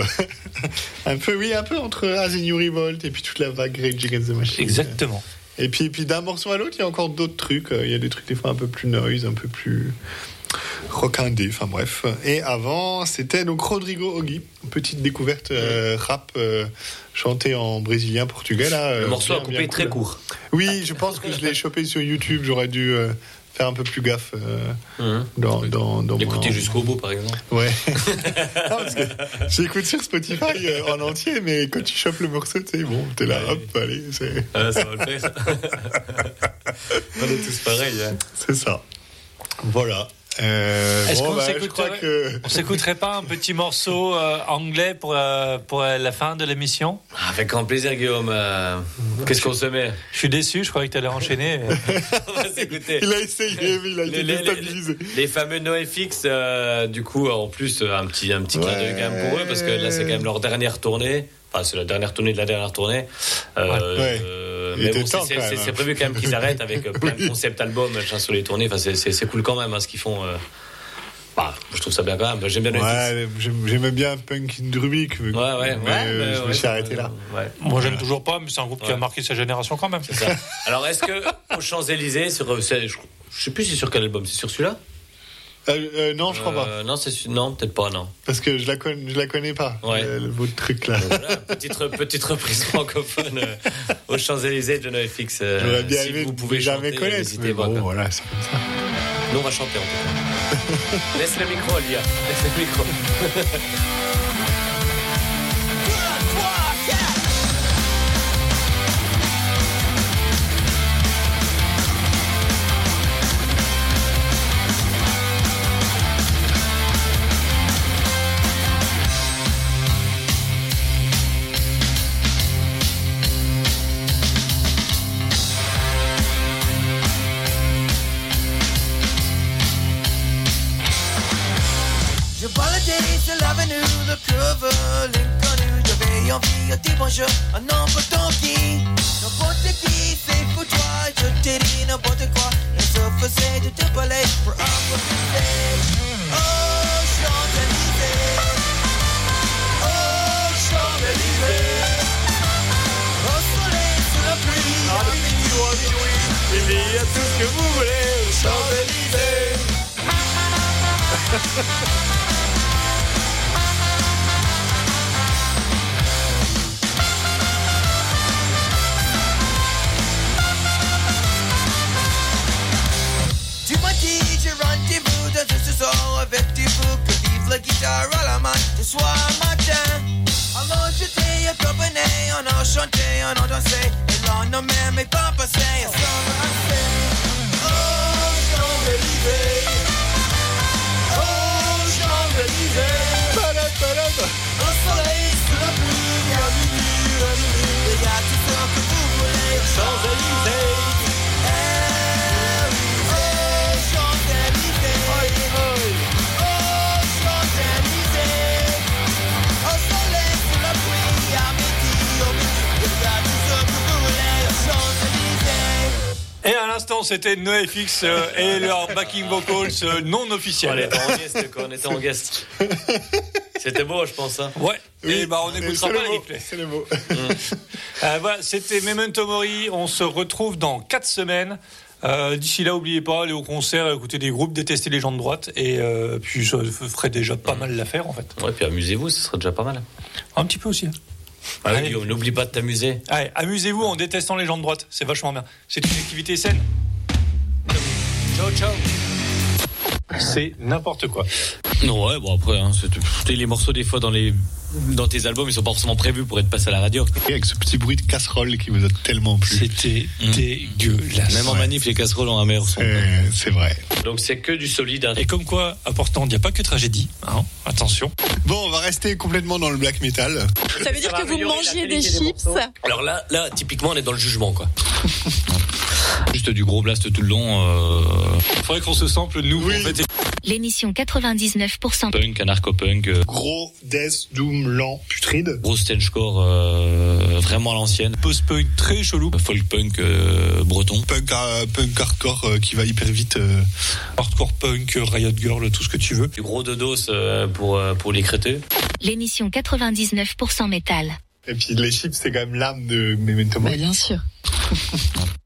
un peu, oui, un peu entre As New Revolt et puis toute la vague Rage Against the Machine. Exactement. Et puis, puis d'un morceau à l'autre, il y a encore d'autres trucs. Il y a des trucs des fois un peu plus noise, un peu plus rock indé, enfin bref. Et avant, c'était donc Rodrigo Ogui, petite découverte euh, rap euh, chanté en brésilien portugais. Là, Le euh, morceau a bien, coupé bien très cool. court. Oui, je pense que je l'ai chopé sur YouTube. J'aurais dû euh, faire un peu plus gaffe euh, dans, dans, dans L'écouter mon- jusqu'au bout, par exemple. Ouais. Non, parce que J'écoute sur Spotify euh, en entier, mais quand tu chopes le morceau, tu sais, bon, t'es là, hop, allez, c'est Ah, ça va le faire. On est tous pareils. hein. c'est ça. Voilà. Euh, Est-ce bon, qu'on bah, s'écouterait crois que... on s'écouterait pas un petit morceau euh, anglais pour, euh, pour euh, la fin de l'émission? Ah, Avec grand plaisir, Guillaume. euh, Qu'est-ce qu'on se met? Je suis déçu, je croyais que tu allais enchaîner. On va s'écouter. Il a essayé, mais il a été Les- les- déstabilisé. Les fameux NoFX, euh, du coup, en plus, un petit, un petit clin d'œil quand même pour eux, parce que là, c'est quand même leur dernière tournée. Enfin, c'est la dernière tournée de la dernière tournée. Euh, Ouais. euh, mais bon, c'est- hein. c'est prévu quand même qu'ils arrêtent avec euh, plein de concept albums machin, sur les tournées. Enfin, c'est- c'est c'est cool quand même hein, ce qu'ils font. euh. Bah, je trouve ça bien quand même. J'aime bien. Ouais, j'aime- j'aimais bien Punk in Rubik, mais, Ouais, ouais, mais, ouais, euh, mais je me ouais, suis arrêté là. Ouais. Moi, j'aime toujours pas, mais c'est un groupe qui a marqué sa génération quand même. C'est ça. Alors, est-ce que aux Champs-Élysées, sur, c'est- je, je sais plus c'est sur quel album, c'est sur celui-là? Euh, euh, non, je crois pas, Euh, Non, c'est non, peut-être pas, non. parce que je la, connais, je la connais pas, Ouais. le, votre truc là. Donc voilà, petite, petite reprise francophone euh, aux Champs-Élysées de NoFX. euh, J'aurais bien si aimé vous pouvez jamais chanter, connaître, mais pas. bon, quoi. voilà, c'est comme ça. Nous, on va chanter en tout cas. Laisse le micro, Lia. Laisse le micro. c'était NoFX euh, et leur backing vocals euh, non On officiels. était en guest, quoi. On était en guest. C'était beau, je pense. Hein. Ouais. et bah, on écoutera c'est pas le le mot, replay. C'est le mot. Euh, voilà, c'était Memento Mori. On se retrouve dans 4 semaines. Euh, D'ici là, n'oubliez pas, aller au concert, écouter des groupes, détester les gens de droite. Et euh, puis, ça ferait déjà pas mal l'affaire, en fait. Ouais, puis amusez-vous, ce serait déjà pas mal. Un petit peu aussi. hein. Ah oui, n'oublie pas de t'amuser. Allez, amusez-vous en détestant les gens de droite. C'est vachement bien. C'est une activité saine. Ciao, ciao. C'est n'importe quoi. Non, ouais, bon après, hein, les morceaux des fois dans les dans tes albums, ils sont pas forcément prévus pour être passés à la radio. Et avec ce petit bruit de casserole qui vous a tellement plu. C'était dégueulasse. Même en manif, les casseroles ont un meilleur son. Euh, C'est vrai. Donc c'est que du solide. hein. Et comme quoi, important, il n'y a pas que tragédie. Hein Attention. Bon, on va rester complètement dans le black metal. Ça veut dire que vous mangez des chips. Alors là, là, typiquement, on est dans le jugement, quoi. Juste du gros blast tout le long. Euh... Faudrait qu'on se sample, nous, Oui. en fait. L'émission 99% Punk, anarcho-punk, euh, Gros, death, doom, lent, putride. gros stenchcore euh, vraiment à l'ancienne. Post-punk très chelou. Folk punk euh, breton. Punk, euh, punk hardcore euh, qui va hyper vite. euh. Hardcore punk, Riot Girl, tout ce que tu veux. Du gros dodos euh, pour, euh, pour les créteux. L'émission 99% métal. Et puis les chips, c'est quand même l'âme de Memento Mori. bien sûr.